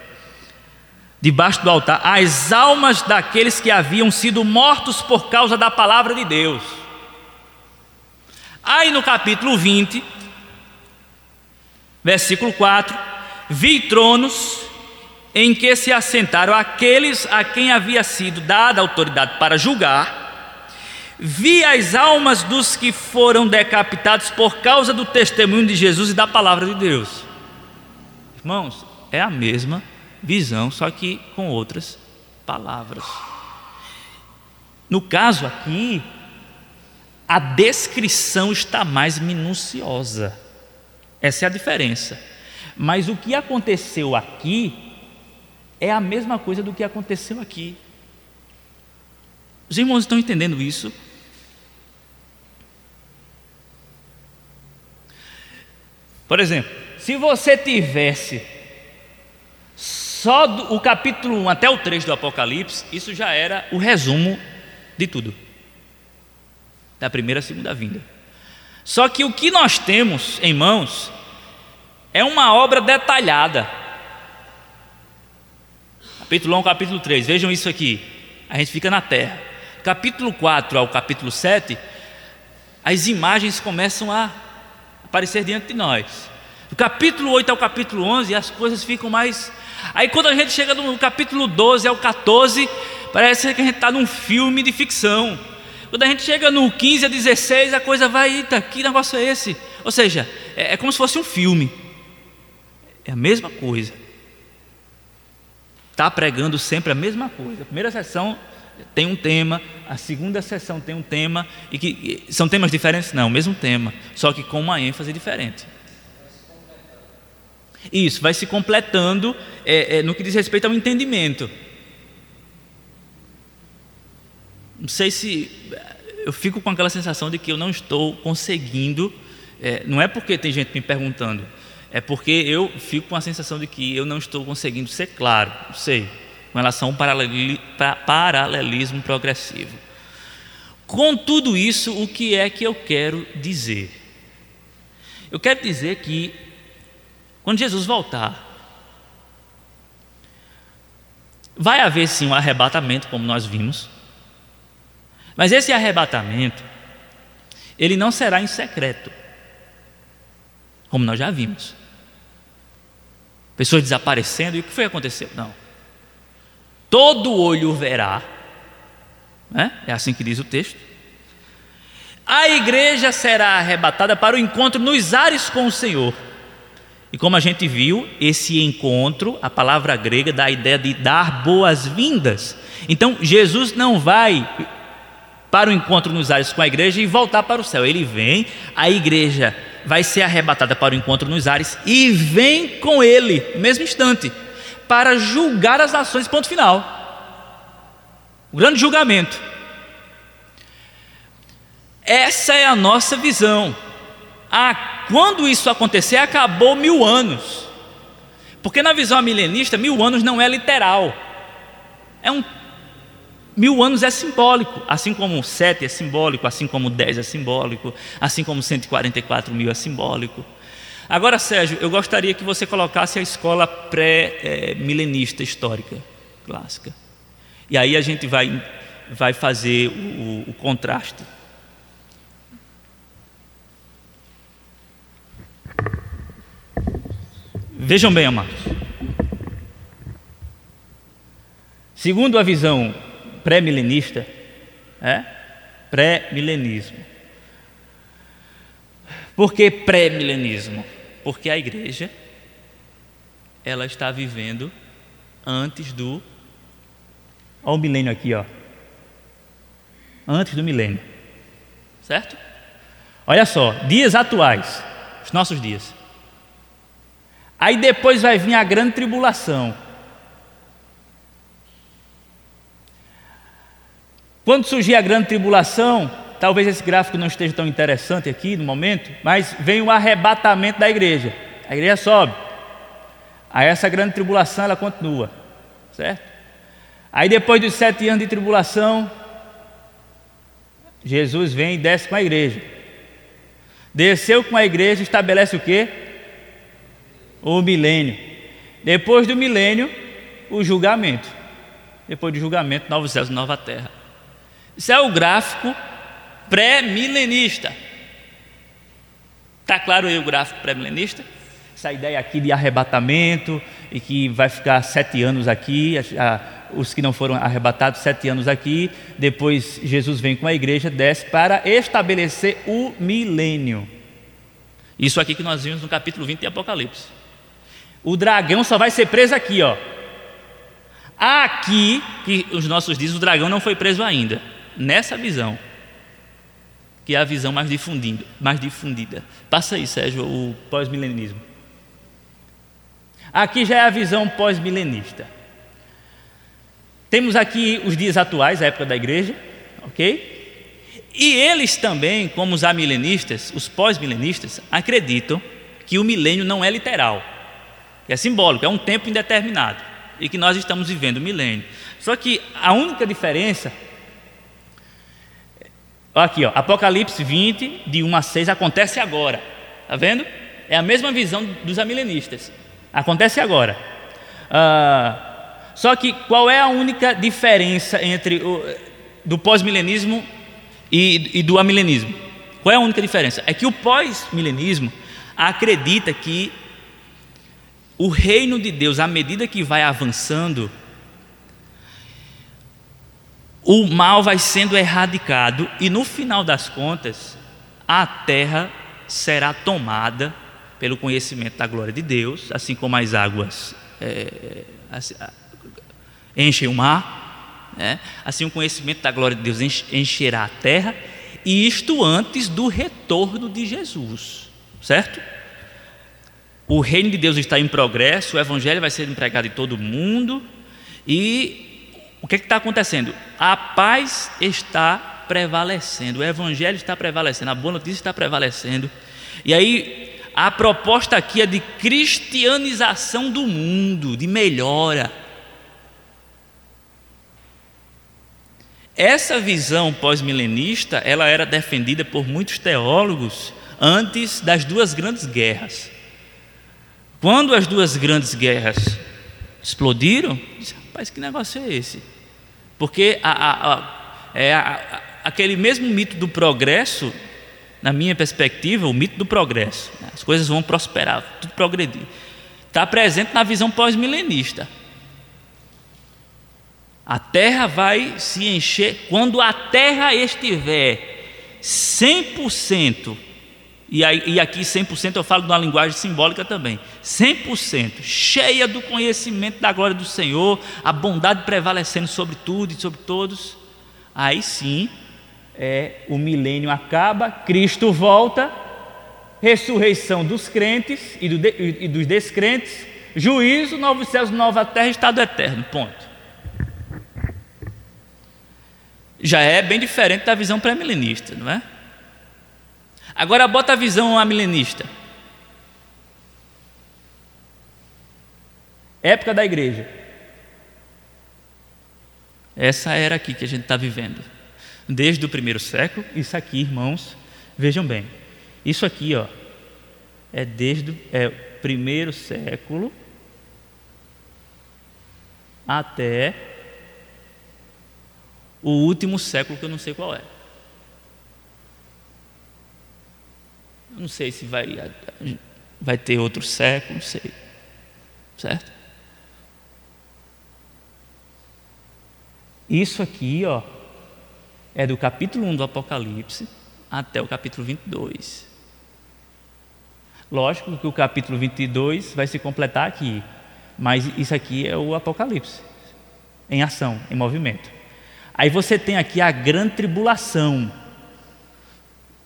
debaixo do altar, as almas daqueles que haviam sido mortos por causa da palavra de Deus. Aí no capítulo 20, Versículo 4: Vi tronos em que se assentaram aqueles a quem havia sido dada autoridade para julgar, vi as almas dos que foram decapitados por causa do testemunho de Jesus e da palavra de Deus. Irmãos, é a mesma visão, só que com outras palavras. No caso aqui, a descrição está mais minuciosa. Essa é a diferença. Mas o que aconteceu aqui é a mesma coisa do que aconteceu aqui. Os irmãos estão entendendo isso? Por exemplo, se você tivesse só do, o capítulo 1 até o 3 do Apocalipse, isso já era o resumo de tudo. Da primeira e segunda vinda. Só que o que nós temos em mãos é uma obra detalhada. Capítulo 1, capítulo 3, vejam isso aqui. A gente fica na terra. Capítulo 4 ao capítulo 7 as imagens começam a aparecer diante de nós. Do capítulo 8 ao capítulo 11, as coisas ficam mais. Aí, quando a gente chega do capítulo 12 ao 14, parece que a gente está num filme de ficção. Quando a gente chega no 15 a 16, a coisa vai, eita, que negócio é esse? Ou seja, é, é como se fosse um filme. É a mesma coisa. Está pregando sempre a mesma coisa. A primeira sessão tem um tema, a segunda sessão tem um tema, e que são temas diferentes? Não, o mesmo tema, só que com uma ênfase diferente. Isso, vai se completando é, é, no que diz respeito ao entendimento. Não sei se. Eu fico com aquela sensação de que eu não estou conseguindo. É, não é porque tem gente me perguntando, é porque eu fico com a sensação de que eu não estou conseguindo ser claro, não sei, com relação ao paralelismo progressivo. Com tudo isso, o que é que eu quero dizer? Eu quero dizer que, quando Jesus voltar, vai haver sim um arrebatamento, como nós vimos, mas esse arrebatamento, ele não será em secreto, como nós já vimos pessoas desaparecendo, e o que foi que aconteceu? Não. Todo olho verá, né? é assim que diz o texto. A igreja será arrebatada para o encontro nos ares com o Senhor. E como a gente viu, esse encontro, a palavra grega dá a ideia de dar boas-vindas. Então, Jesus não vai para o encontro nos ares com a igreja e voltar para o céu. Ele vem, a igreja vai ser arrebatada para o encontro nos ares e vem com ele, no mesmo instante, para julgar as nações, ponto final. O grande julgamento. Essa é a nossa visão. Ah, quando isso acontecer, acabou mil anos. Porque na visão milenista, mil anos não é literal. É um Mil anos é simbólico, assim como sete é simbólico, assim como dez é simbólico, assim como 144 mil é simbólico. Agora, Sérgio, eu gostaria que você colocasse a escola pré-milenista histórica clássica. E aí a gente vai, vai fazer o, o contraste. Vejam bem, amados. Segundo a visão pré-milenista, é? pré-milenismo. Por que pré-milenismo? Porque a igreja ela está vivendo antes do Olha o milênio aqui, ó. Antes do milênio. Certo? Olha só, dias atuais, os nossos dias. Aí depois vai vir a grande tribulação. Quando surgir a grande tribulação, talvez esse gráfico não esteja tão interessante aqui no momento, mas vem o arrebatamento da igreja. A igreja sobe. Aí essa grande tribulação ela continua, certo? Aí depois dos sete anos de tribulação, Jesus vem e desce com a igreja. Desceu com a igreja, estabelece o que? O milênio. Depois do milênio, o julgamento. Depois do julgamento, novos céus e nova terra. Isso é o gráfico pré-milenista. Está claro aí o gráfico pré-milenista? Essa ideia aqui de arrebatamento e que vai ficar sete anos aqui, os que não foram arrebatados, sete anos aqui. Depois Jesus vem com a igreja, desce para estabelecer o milênio. Isso aqui que nós vimos no capítulo 20 de Apocalipse. O dragão só vai ser preso aqui, ó. Aqui, que os nossos dias, o dragão não foi preso ainda nessa visão, que é a visão mais difundida. Mais difundida. Passa aí, Sérgio, o pós-milenismo. Aqui já é a visão pós-milenista. Temos aqui os dias atuais, a época da igreja, ok? E eles também, como os amilenistas, os pós-milenistas, acreditam que o milênio não é literal, é simbólico, é um tempo indeterminado e que nós estamos vivendo o milênio. Só que a única diferença Aqui, ó, Apocalipse 20, de 1 a 6, acontece agora. Está vendo? É a mesma visão dos amilenistas. Acontece agora. Ah, só que qual é a única diferença entre o do pós-milenismo e, e, do amilenismo? Qual é a única diferença? É que o pós-milenismo acredita que o reino de Deus, à medida que vai avançando, o mal vai sendo erradicado e no final das contas, a terra será tomada pelo conhecimento da glória de Deus, assim como as águas é, enchem o mar, né? assim o conhecimento da glória de Deus encherá a terra, e isto antes do retorno de Jesus, certo? O reino de Deus está em progresso, o evangelho vai ser empregado em todo mundo, e o que é está acontecendo? A paz está prevalecendo, o evangelho está prevalecendo, a boa notícia está prevalecendo, e aí a proposta aqui é de cristianização do mundo, de melhora. Essa visão pós-milenista, ela era defendida por muitos teólogos antes das duas grandes guerras. Quando as duas grandes guerras explodiram, rapaz, que negócio é esse? Porque a, a, a, é aquele mesmo mito do progresso na minha perspectiva, o mito do progresso. Né? As coisas vão prosperar, tudo progredir. Está presente na visão pós-milenista. A terra vai se encher quando a terra estiver 100%, e, aí, e aqui 100% eu falo de uma linguagem simbólica também, 100% cheia do conhecimento da glória do Senhor, a bondade prevalecendo sobre tudo e sobre todos, aí sim é, o milênio acaba, Cristo volta, ressurreição dos crentes e, do, e dos descrentes, juízo, novos céus, nova terra, estado eterno. Ponto. Já é bem diferente da visão pré-milenista, não é? Agora bota a visão amilenista. Época da igreja. Essa era aqui que a gente está vivendo desde o primeiro século. Isso aqui, irmãos, vejam bem. Isso aqui, ó, é desde é, o primeiro século até o último século que eu não sei qual é. Não sei se vai, vai ter outro século, não sei. Certo? Isso aqui, ó, é do capítulo 1 do Apocalipse até o capítulo 22. Lógico que o capítulo 22 vai se completar aqui, mas isso aqui é o Apocalipse, em ação, em movimento. Aí você tem aqui a grande tribulação,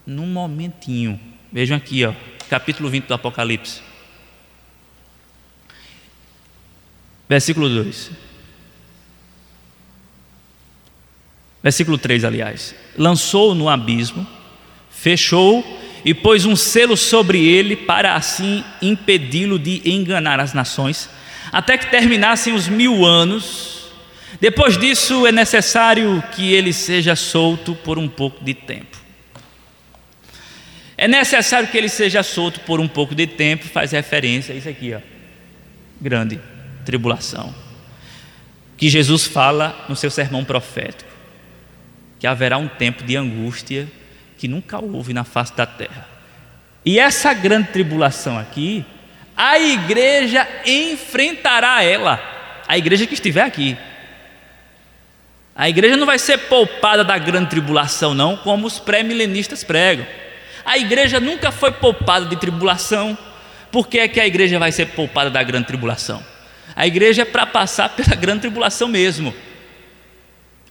num momentinho. Vejam aqui, ó, capítulo 20 do Apocalipse. Versículo 2. Versículo 3, aliás. Lançou no abismo, fechou e pôs um selo sobre ele para assim impedi-lo de enganar as nações, até que terminassem os mil anos. Depois disso é necessário que ele seja solto por um pouco de tempo. É necessário que ele seja solto por um pouco de tempo, faz referência a isso aqui, ó. Grande tribulação. Que Jesus fala no seu sermão profético que haverá um tempo de angústia que nunca houve na face da terra. E essa grande tribulação aqui, a igreja enfrentará ela, a igreja que estiver aqui. A igreja não vai ser poupada da grande tribulação, não, como os pré-milenistas pregam. A igreja nunca foi poupada de tribulação. Por que é que a igreja vai ser poupada da grande tribulação? A igreja é para passar pela grande tribulação mesmo.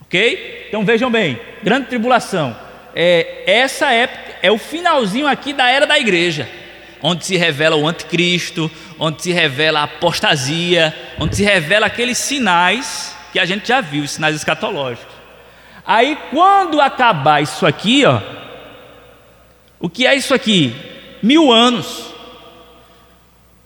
Ok? Então vejam bem: grande tribulação. É, essa época é o finalzinho aqui da era da igreja, onde se revela o anticristo, onde se revela a apostasia, onde se revela aqueles sinais que a gente já viu, os sinais escatológicos. Aí quando acabar isso aqui, ó, o que é isso aqui? Mil anos.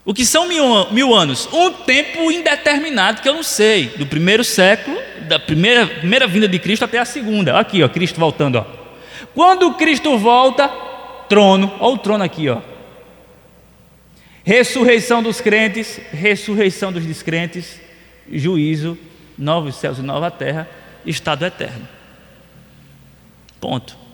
O que são mil, mil anos? Um tempo indeterminado que eu não sei, do primeiro século da primeira, primeira vinda de Cristo até a segunda. Aqui, ó, Cristo voltando. Ó. Quando Cristo volta, trono, olha o trono aqui, ó. Ressurreição dos crentes, ressurreição dos descrentes, juízo, novos céus e nova terra, estado eterno. Ponto.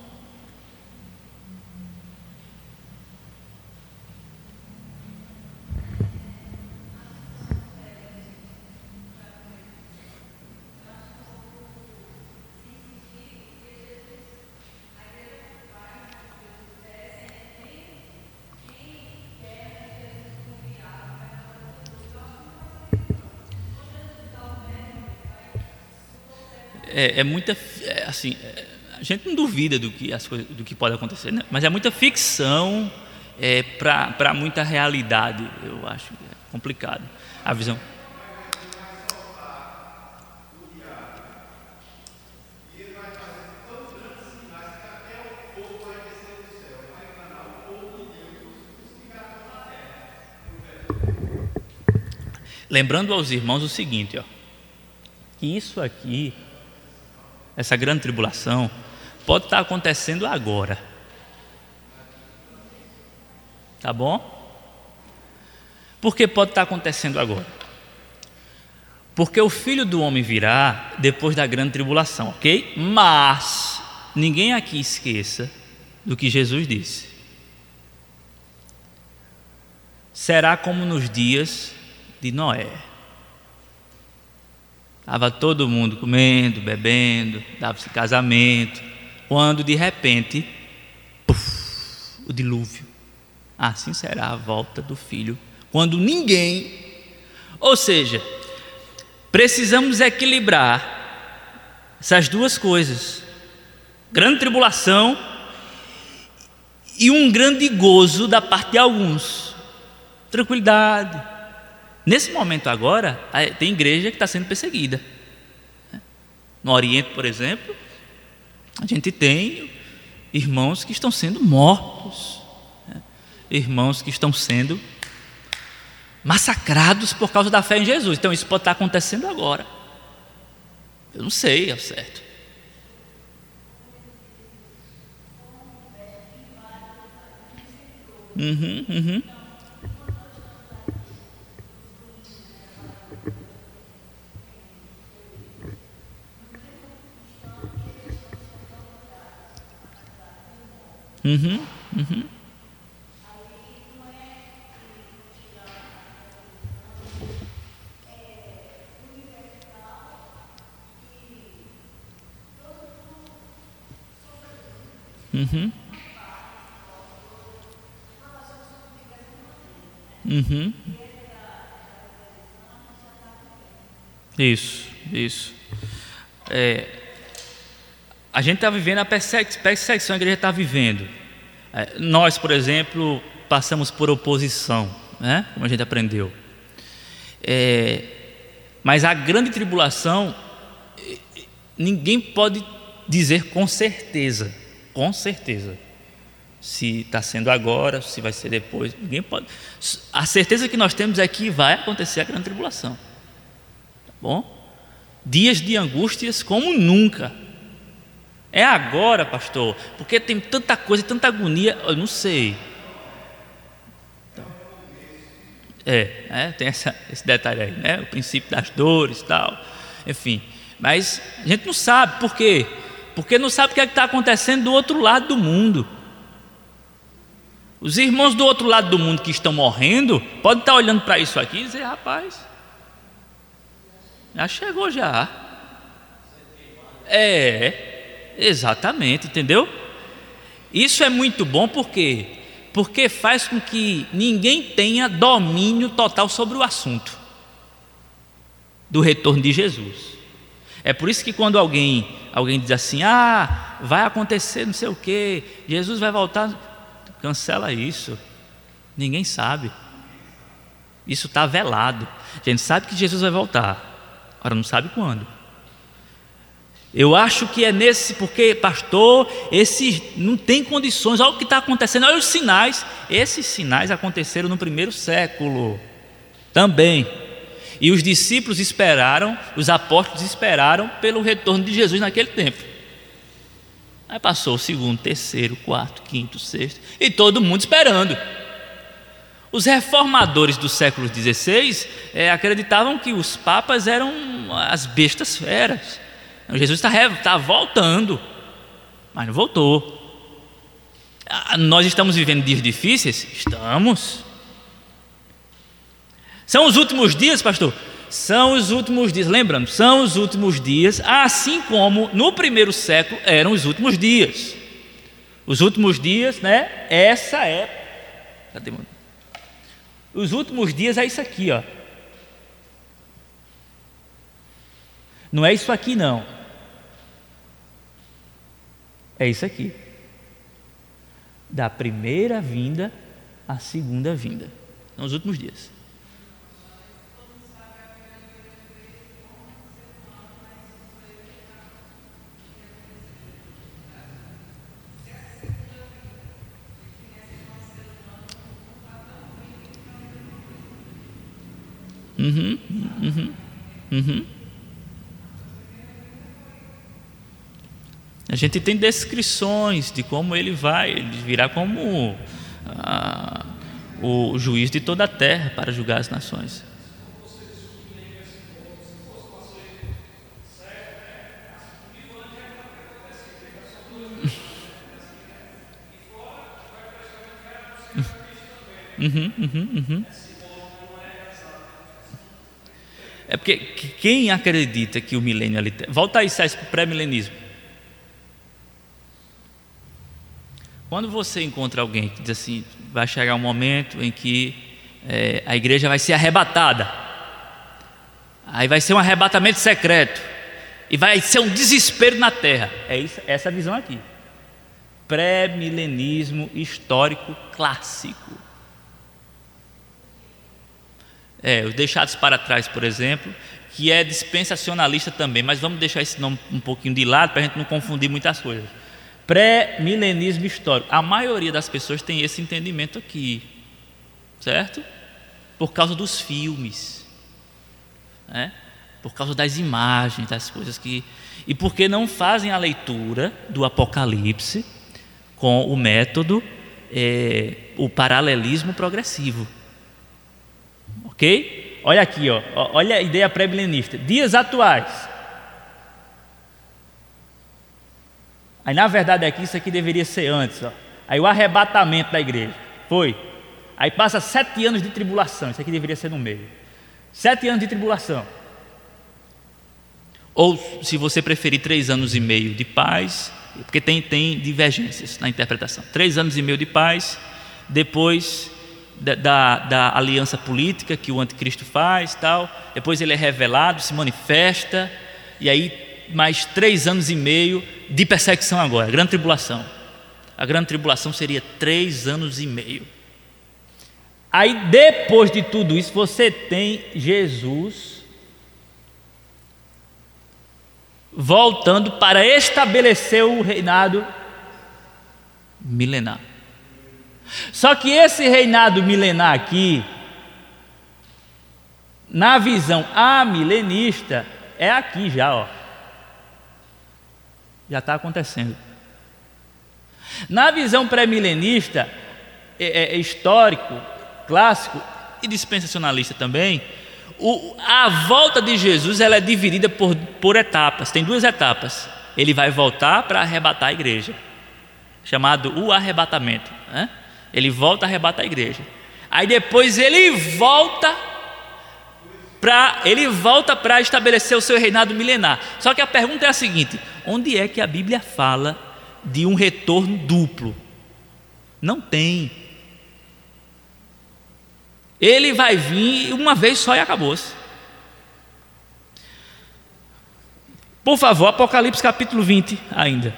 É, é muita. É, assim, é, a gente não duvida do que, as coisas, do que pode acontecer, né? mas é muita ficção é, para muita realidade. Eu acho complicado a visão. Lembrando aos irmãos o seguinte, ó, que isso aqui, essa grande tribulação, pode estar acontecendo agora. Tá bom? Por que pode estar acontecendo agora? Porque o filho do homem virá depois da grande tribulação, ok? Mas ninguém aqui esqueça do que Jesus disse. Será como nos dias de Noé. Estava todo mundo comendo, bebendo, dava-se casamento, quando de repente, puff, o dilúvio. Assim será a volta do filho, quando ninguém, ou seja, precisamos equilibrar essas duas coisas: grande tribulação e um grande gozo da parte de alguns, tranquilidade, Nesse momento agora, tem igreja que está sendo perseguida. No Oriente, por exemplo, a gente tem irmãos que estão sendo mortos, né? irmãos que estão sendo massacrados por causa da fé em Jesus. Então isso pode estar acontecendo agora. Eu não sei ao certo. Uhum, uhum. Uhum, uhum. Uhum. Uhum. Isso, isso. É, a gente está vivendo a perseguição, a igreja está vivendo. É, nós, por exemplo, passamos por oposição, né? como a gente aprendeu. É, mas a grande tribulação, ninguém pode dizer com certeza, com certeza, se está sendo agora, se vai ser depois. Ninguém pode. A certeza que nós temos é que vai acontecer a grande tribulação. Tá bom? Dias de angústias como nunca. É agora, pastor, porque tem tanta coisa, tanta agonia, eu não sei. É, é tem essa, esse detalhe aí, né? O princípio das dores e tal, enfim. Mas a gente não sabe, por quê? Porque não sabe o que é está acontecendo do outro lado do mundo. Os irmãos do outro lado do mundo que estão morrendo, podem estar olhando para isso aqui e dizer, rapaz, já chegou já. É, Exatamente, entendeu? Isso é muito bom porque porque faz com que ninguém tenha domínio total sobre o assunto do retorno de Jesus. É por isso que quando alguém alguém diz assim: "Ah, vai acontecer não sei o que, Jesus vai voltar", cancela isso. Ninguém sabe. Isso está velado. A gente sabe que Jesus vai voltar, agora não sabe quando. Eu acho que é nesse, porque, pastor, esse não tem condições, olha o que está acontecendo, olha os sinais. Esses sinais aconteceram no primeiro século também. E os discípulos esperaram, os apóstolos esperaram pelo retorno de Jesus naquele tempo. Aí passou o segundo, terceiro, quarto, quinto, sexto, e todo mundo esperando. Os reformadores do século XVI é, acreditavam que os papas eram as bestas feras Jesus está, está voltando, mas não voltou. Nós estamos vivendo dias difíceis? Estamos. São os últimos dias, pastor? São os últimos dias. Lembrando, são os últimos dias, assim como no primeiro século eram os últimos dias. Os últimos dias, né? Essa é. Cadê? Os últimos dias é isso aqui, ó. Não é isso aqui, não. É isso aqui. Da primeira vinda à segunda vinda. Nos últimos dias. Uhum, uhum, uhum. A gente tem descrições de como ele vai, virá como ah, o juiz de toda a terra para julgar as nações. Uhum, uhum, uhum. É porque quem acredita que o milênio ali. Volta aí, César, para o pré-milenismo. Quando você encontra alguém que diz assim, vai chegar um momento em que é, a igreja vai ser arrebatada, aí vai ser um arrebatamento secreto, e vai ser um desespero na terra. É isso, essa visão aqui. Pré-milenismo histórico clássico. É, os deixados para trás, por exemplo, que é dispensacionalista também, mas vamos deixar esse nome um pouquinho de lado para a gente não confundir muitas coisas. Pré-milenismo histórico. A maioria das pessoas tem esse entendimento aqui, certo? Por causa dos filmes, né? por causa das imagens, das coisas que. E porque não fazem a leitura do Apocalipse com o método, é, o paralelismo progressivo. Ok? Olha aqui, ó. olha a ideia pré-milenista. Dias atuais. Aí na verdade aqui isso aqui deveria ser antes. Ó. Aí o arrebatamento da igreja. Foi. Aí passa sete anos de tribulação. Isso aqui deveria ser no meio. Sete anos de tribulação. Ou, se você preferir, três anos e meio de paz, porque tem, tem divergências na interpretação. Três anos e meio de paz, depois da, da, da, aliança política que o anticristo faz, tal. Depois ele é revelado, se manifesta, e aí mais três anos e meio de perseguição agora, a grande tribulação. A grande tribulação seria três anos e meio. Aí depois de tudo isso, você tem Jesus voltando para estabelecer o reinado milenar. Só que esse reinado milenar aqui, na visão amilenista, é aqui já, ó. Já está acontecendo. Na visão pré-milenista, é, é, é, histórico, clássico e dispensacionalista também, o, a volta de Jesus ela é dividida por, por etapas. Tem duas etapas. Ele vai voltar para arrebatar a igreja, chamado o arrebatamento. Né? Ele volta, arrebata a igreja. Aí depois ele volta para ele volta para estabelecer o seu reinado milenar. Só que a pergunta é a seguinte: onde é que a Bíblia fala de um retorno duplo? Não tem. Ele vai vir uma vez só e acabou-se. Por favor, Apocalipse capítulo 20 ainda.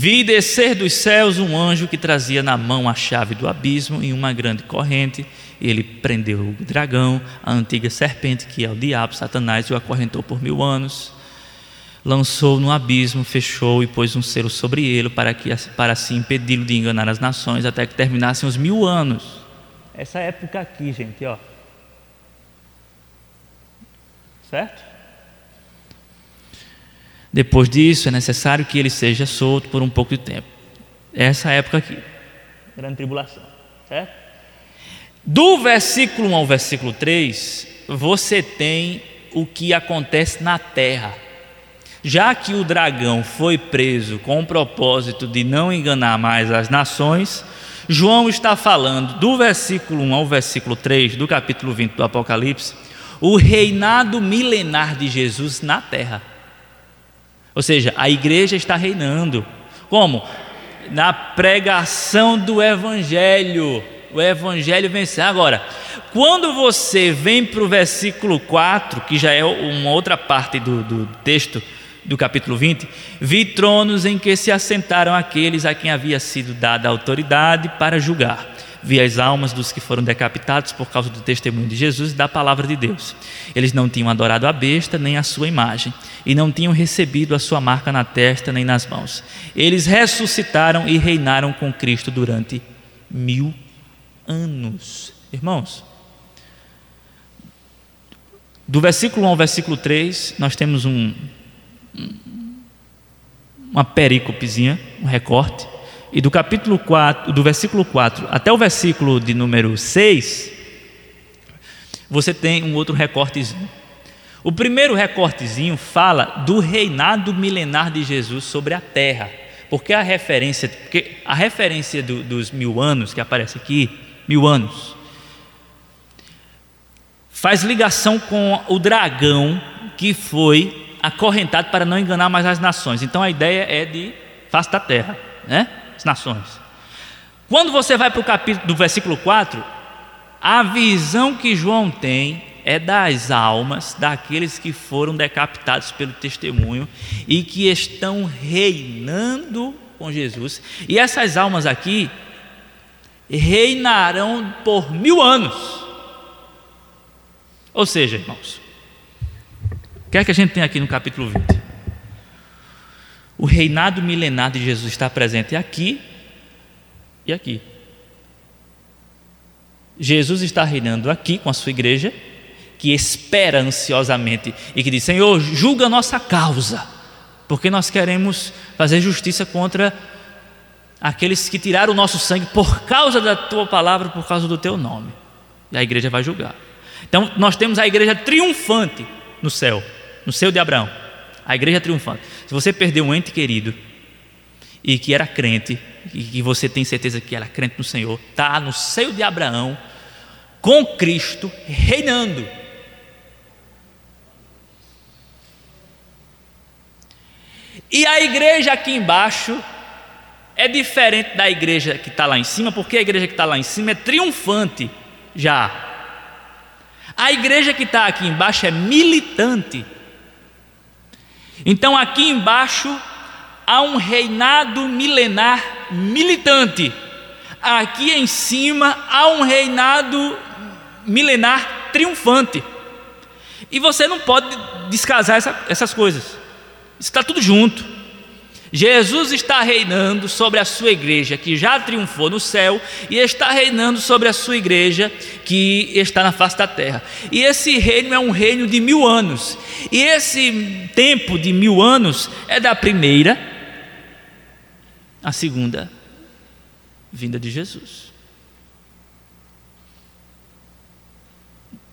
Vi descer dos céus um anjo que trazia na mão a chave do abismo em uma grande corrente. Ele prendeu o dragão, a antiga serpente, que é o diabo, Satanás, e o acorrentou por mil anos. Lançou no abismo, fechou e pôs um selo sobre ele, para, que, para assim impedi-lo de enganar as nações, até que terminassem os mil anos. Essa época aqui, gente, ó. Certo? Depois disso, é necessário que ele seja solto por um pouco de tempo. Essa época aqui, grande tribulação, certo? Do versículo 1 ao versículo 3, você tem o que acontece na terra. Já que o dragão foi preso com o propósito de não enganar mais as nações, João está falando do versículo 1 ao versículo 3 do capítulo 20 do Apocalipse, o reinado milenar de Jesus na terra. Ou seja, a igreja está reinando. Como? Na pregação do Evangelho. o evangelho vencer. Agora, quando você vem para o versículo 4, que já é uma outra parte do, do texto do capítulo 20, vi tronos em que se assentaram aqueles a quem havia sido dada autoridade para julgar. Vi as almas dos que foram decapitados por causa do testemunho de Jesus e da palavra de Deus. Eles não tinham adorado a besta nem a sua imagem, e não tinham recebido a sua marca na testa nem nas mãos. Eles ressuscitaram e reinaram com Cristo durante mil anos. Irmãos, do versículo 1 ao versículo 3, nós temos um, uma pericopezinha, um recorte. E do capítulo 4, do versículo 4 até o versículo de número 6, você tem um outro recortezinho. O primeiro recortezinho fala do reinado milenar de Jesus sobre a terra. Porque a referência, porque a referência do, dos mil anos que aparece aqui, mil anos, faz ligação com o dragão que foi acorrentado para não enganar mais as nações. Então a ideia é de face da terra, né? As nações. Quando você vai para o capítulo do versículo 4, a visão que João tem é das almas daqueles que foram decapitados pelo testemunho e que estão reinando com Jesus. E essas almas aqui reinarão por mil anos. Ou seja, irmãos, o que é que a gente tem aqui no capítulo 20? O reinado milenar de Jesus está presente aqui e aqui. Jesus está reinando aqui com a sua igreja, que espera ansiosamente e que diz: Senhor, julga a nossa causa, porque nós queremos fazer justiça contra aqueles que tiraram o nosso sangue por causa da tua palavra, por causa do teu nome. E a igreja vai julgar. Então, nós temos a igreja triunfante no céu no seio de Abraão, a igreja triunfante. Se você perdeu um ente querido e que era crente, e que você tem certeza que era crente no Senhor, está no seio de Abraão, com Cristo reinando. E a igreja aqui embaixo é diferente da igreja que está lá em cima, porque a igreja que está lá em cima é triunfante já. A igreja que está aqui embaixo é militante. Então aqui embaixo há um reinado milenar militante. Aqui em cima há um reinado milenar triunfante. E você não pode descasar essa, essas coisas. Está tudo junto. Jesus está reinando sobre a sua igreja que já triunfou no céu e está reinando sobre a sua igreja que está na face da terra. E esse reino é um reino de mil anos. E esse tempo de mil anos é da primeira à segunda vinda de Jesus.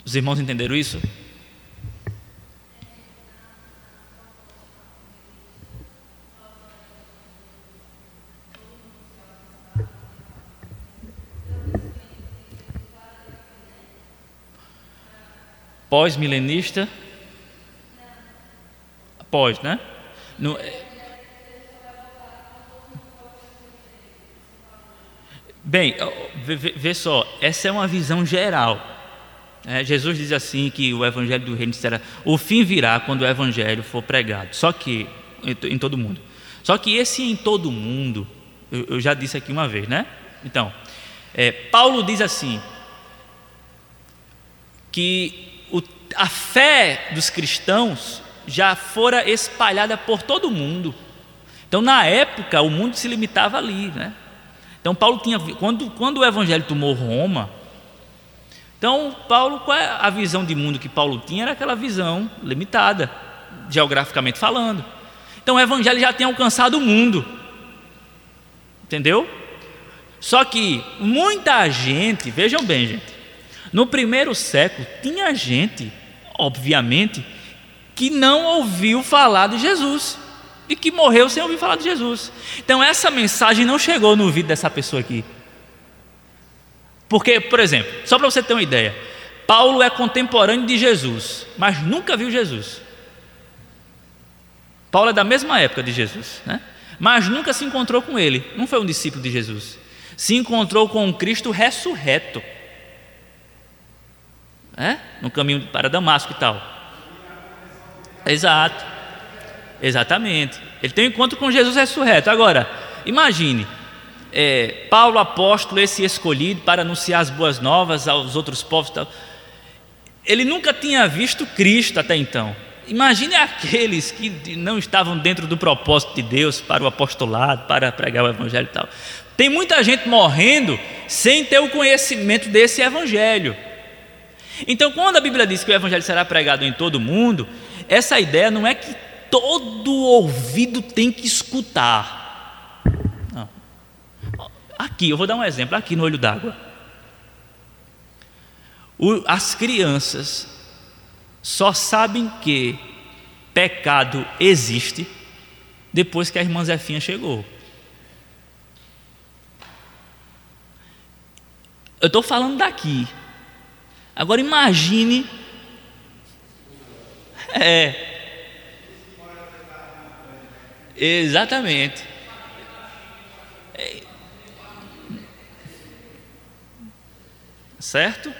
Os irmãos entenderam isso? Pós-milenista? Pós, né? No, bem, vê, só, essa é uma visão geral. É, Jesus diz assim que o evangelho do reino será o fim virá quando o evangelho for pregado. Só que em, todo mundo. Só que esse em todo mundo, eu, eu já disse aqui uma vez, né? Então, é, Paulo diz assim que a fé dos cristãos já fora espalhada por todo o mundo. Então, na época, o mundo se limitava ali, né? Então, Paulo tinha, quando, quando o evangelho tomou Roma, então, Paulo, qual é a visão de mundo que Paulo tinha? Era aquela visão limitada, geograficamente falando. Então, o evangelho já tinha alcançado o mundo, entendeu? Só que muita gente, vejam bem, gente, no primeiro século, tinha gente, obviamente, que não ouviu falar de Jesus e que morreu sem ouvir falar de Jesus. Então, essa mensagem não chegou no ouvido dessa pessoa aqui. Porque, por exemplo, só para você ter uma ideia, Paulo é contemporâneo de Jesus, mas nunca viu Jesus. Paulo é da mesma época de Jesus, né? mas nunca se encontrou com ele, não foi um discípulo de Jesus. se encontrou com um Cristo ressurreto. No caminho para Damasco e tal. Exato. Exatamente. Ele tem um encontro com Jesus ressurreto. Agora, imagine, é, Paulo apóstolo, esse escolhido para anunciar as boas novas aos outros povos. Tal. Ele nunca tinha visto Cristo até então. Imagine aqueles que não estavam dentro do propósito de Deus para o apostolado, para pregar o evangelho e tal. Tem muita gente morrendo sem ter o conhecimento desse evangelho. Então, quando a Bíblia diz que o evangelho será pregado em todo o mundo, essa ideia não é que todo ouvido tem que escutar. Não. Aqui, eu vou dar um exemplo, aqui no olho d'água. As crianças só sabem que pecado existe depois que a irmã Zefinha chegou. Eu estou falando daqui. Agora imagine. É. Exatamente. É. Certo?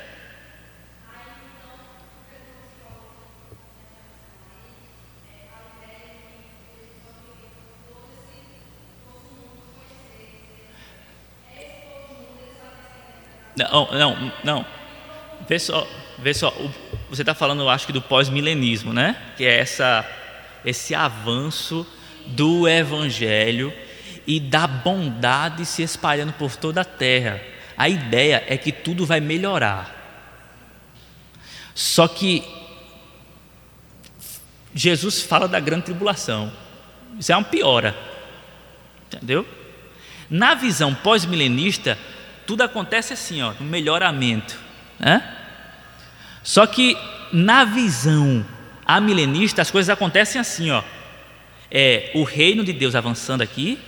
Não, não, não. Vê só, vê só. Você está falando, eu acho que do pós-milenismo, né? Que é essa, esse avanço do evangelho e da bondade se espalhando por toda a terra. A ideia é que tudo vai melhorar. Só que Jesus fala da grande tribulação. Isso é uma piora. Entendeu? Na visão pós-milenista, tudo acontece assim, ó, no melhoramento. Né? Só que na visão amilenista as coisas acontecem assim, ó. É o reino de Deus avançando aqui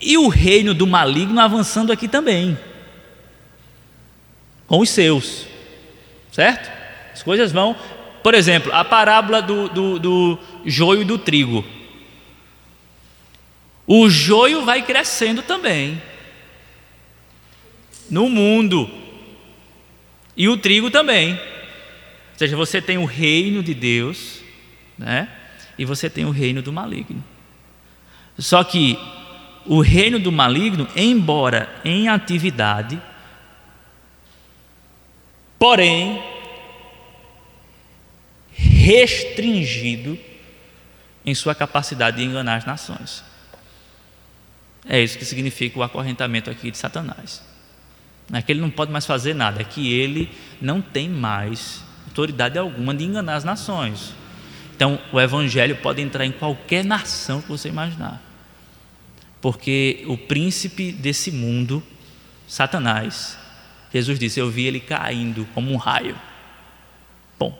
e o reino do maligno avançando aqui também. Com os seus. Certo? As coisas vão. Por exemplo, a parábola do, do, do joio e do trigo. O joio vai crescendo também no mundo. E o trigo também. Ou seja, você tem o reino de Deus, né? E você tem o reino do maligno. Só que o reino do maligno, embora em atividade, porém restringido em sua capacidade de enganar as nações. É isso que significa o acorrentamento aqui de Satanás. Não é que ele não pode mais fazer nada, é que ele não tem mais autoridade alguma de enganar as nações. Então, o evangelho pode entrar em qualquer nação que você imaginar. Porque o príncipe desse mundo, Satanás, Jesus disse: Eu vi ele caindo como um raio. Bom,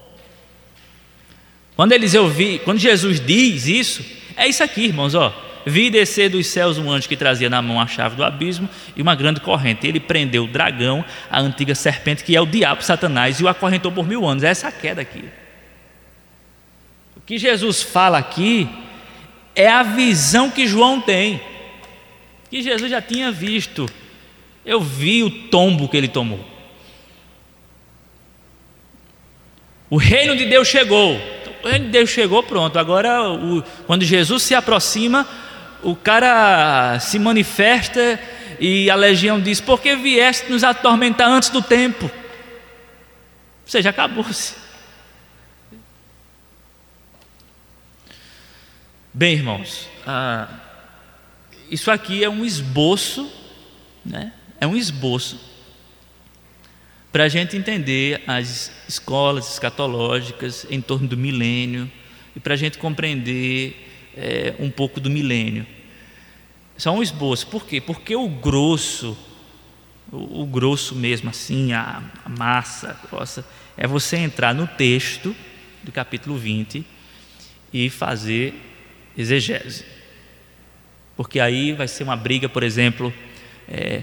quando eles eu vi, quando Jesus diz isso, é isso aqui, irmãos, ó. Vi descer dos céus um anjo que trazia na mão a chave do abismo e uma grande corrente. Ele prendeu o dragão, a antiga serpente, que é o diabo, Satanás, e o acorrentou por mil anos. Essa é a queda aqui. O que Jesus fala aqui é a visão que João tem, que Jesus já tinha visto. Eu vi o tombo que ele tomou. O reino de Deus chegou. O reino de Deus chegou, pronto. Agora, o, quando Jesus se aproxima, o cara se manifesta e a legião diz: Por que vieste nos atormentar antes do tempo? Ou seja, acabou-se. Bem, irmãos, ah, isso aqui é um esboço, né? é um esboço para a gente entender as escolas escatológicas em torno do milênio e para a gente compreender é, um pouco do milênio. Só um esboço. Por quê? Porque o grosso, o, o grosso mesmo assim, a, a massa grossa, é você entrar no texto do capítulo 20 e fazer exegese. Porque aí vai ser uma briga, por exemplo, é,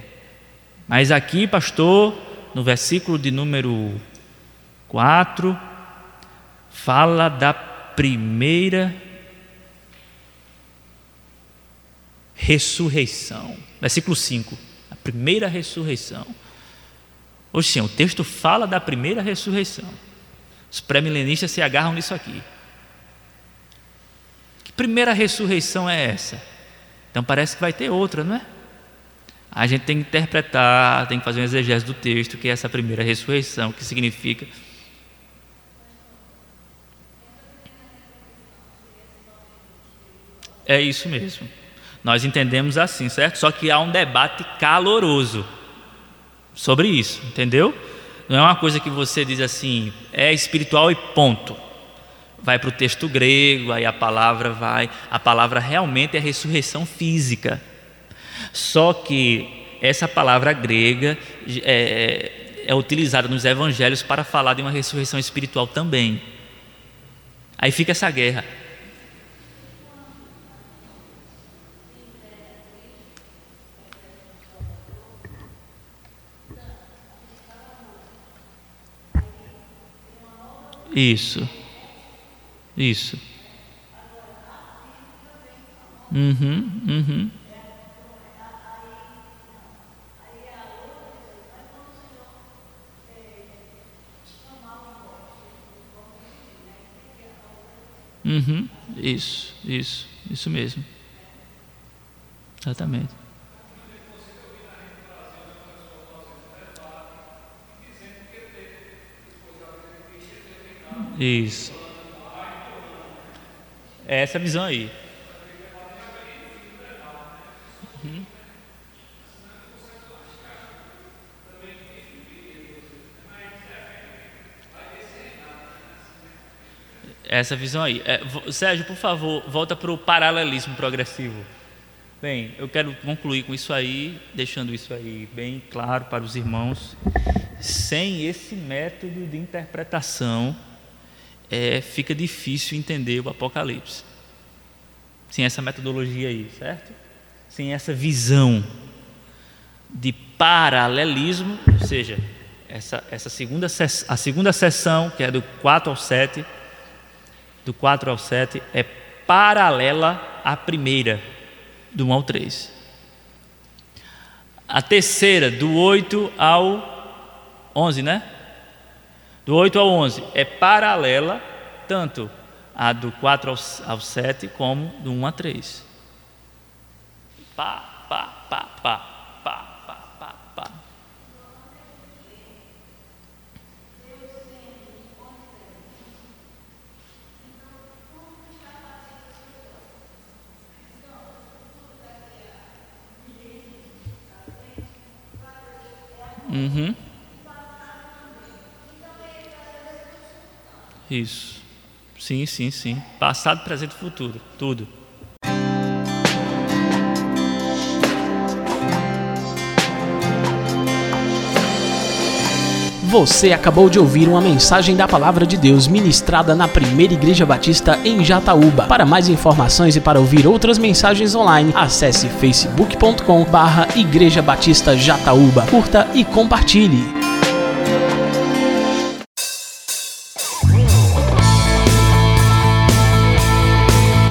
mas aqui, pastor, no versículo de número 4, fala da primeira ressurreição. Versículo 5. A Primeira ressurreição. Oxe, o texto fala da primeira ressurreição. Os pré-milenistas se agarram nisso aqui. Que primeira ressurreição é essa? Então parece que vai ter outra, não é? A gente tem que interpretar, tem que fazer um exegese do texto, que é essa primeira ressurreição, que significa É isso mesmo. Nós entendemos assim, certo? Só que há um debate caloroso sobre isso, entendeu? Não é uma coisa que você diz assim, é espiritual e ponto. Vai para o texto grego, aí a palavra vai. A palavra realmente é ressurreição física. Só que essa palavra grega é, é utilizada nos evangelhos para falar de uma ressurreição espiritual também. Aí fica essa guerra. Isso. Isso. Uhum, uhum. Uhum, isso, isso, isso mesmo. Exatamente. Isso. É essa visão aí. Uhum. Essa visão aí. É, Sérgio, por favor, volta para o paralelismo progressivo. Bem, eu quero concluir com isso aí, deixando isso aí bem claro para os irmãos. Sem esse método de interpretação, é, fica difícil entender o Apocalipse. Sem essa metodologia aí, certo? Sem essa visão de paralelismo, ou seja, essa, essa segunda, a segunda sessão, que é do 4 ao 7, do 4 ao 7, é paralela à primeira, do 1 ao 3. A terceira, do 8 ao 11, né? Do 8 ao 11 é paralela tanto a do 4 ao, 7 como do 1 a 3. Pá, pá, pá, pá, pá, pá, pá, pá. Uhum. Isso. Sim, sim, sim. Passado, presente e futuro. Tudo. Você acabou de ouvir uma mensagem da Palavra de Deus ministrada na Primeira Igreja Batista em Jataúba. Para mais informações e para ouvir outras mensagens online, acesse facebook.com/barra Igreja Batista Jataúba. Curta e compartilhe.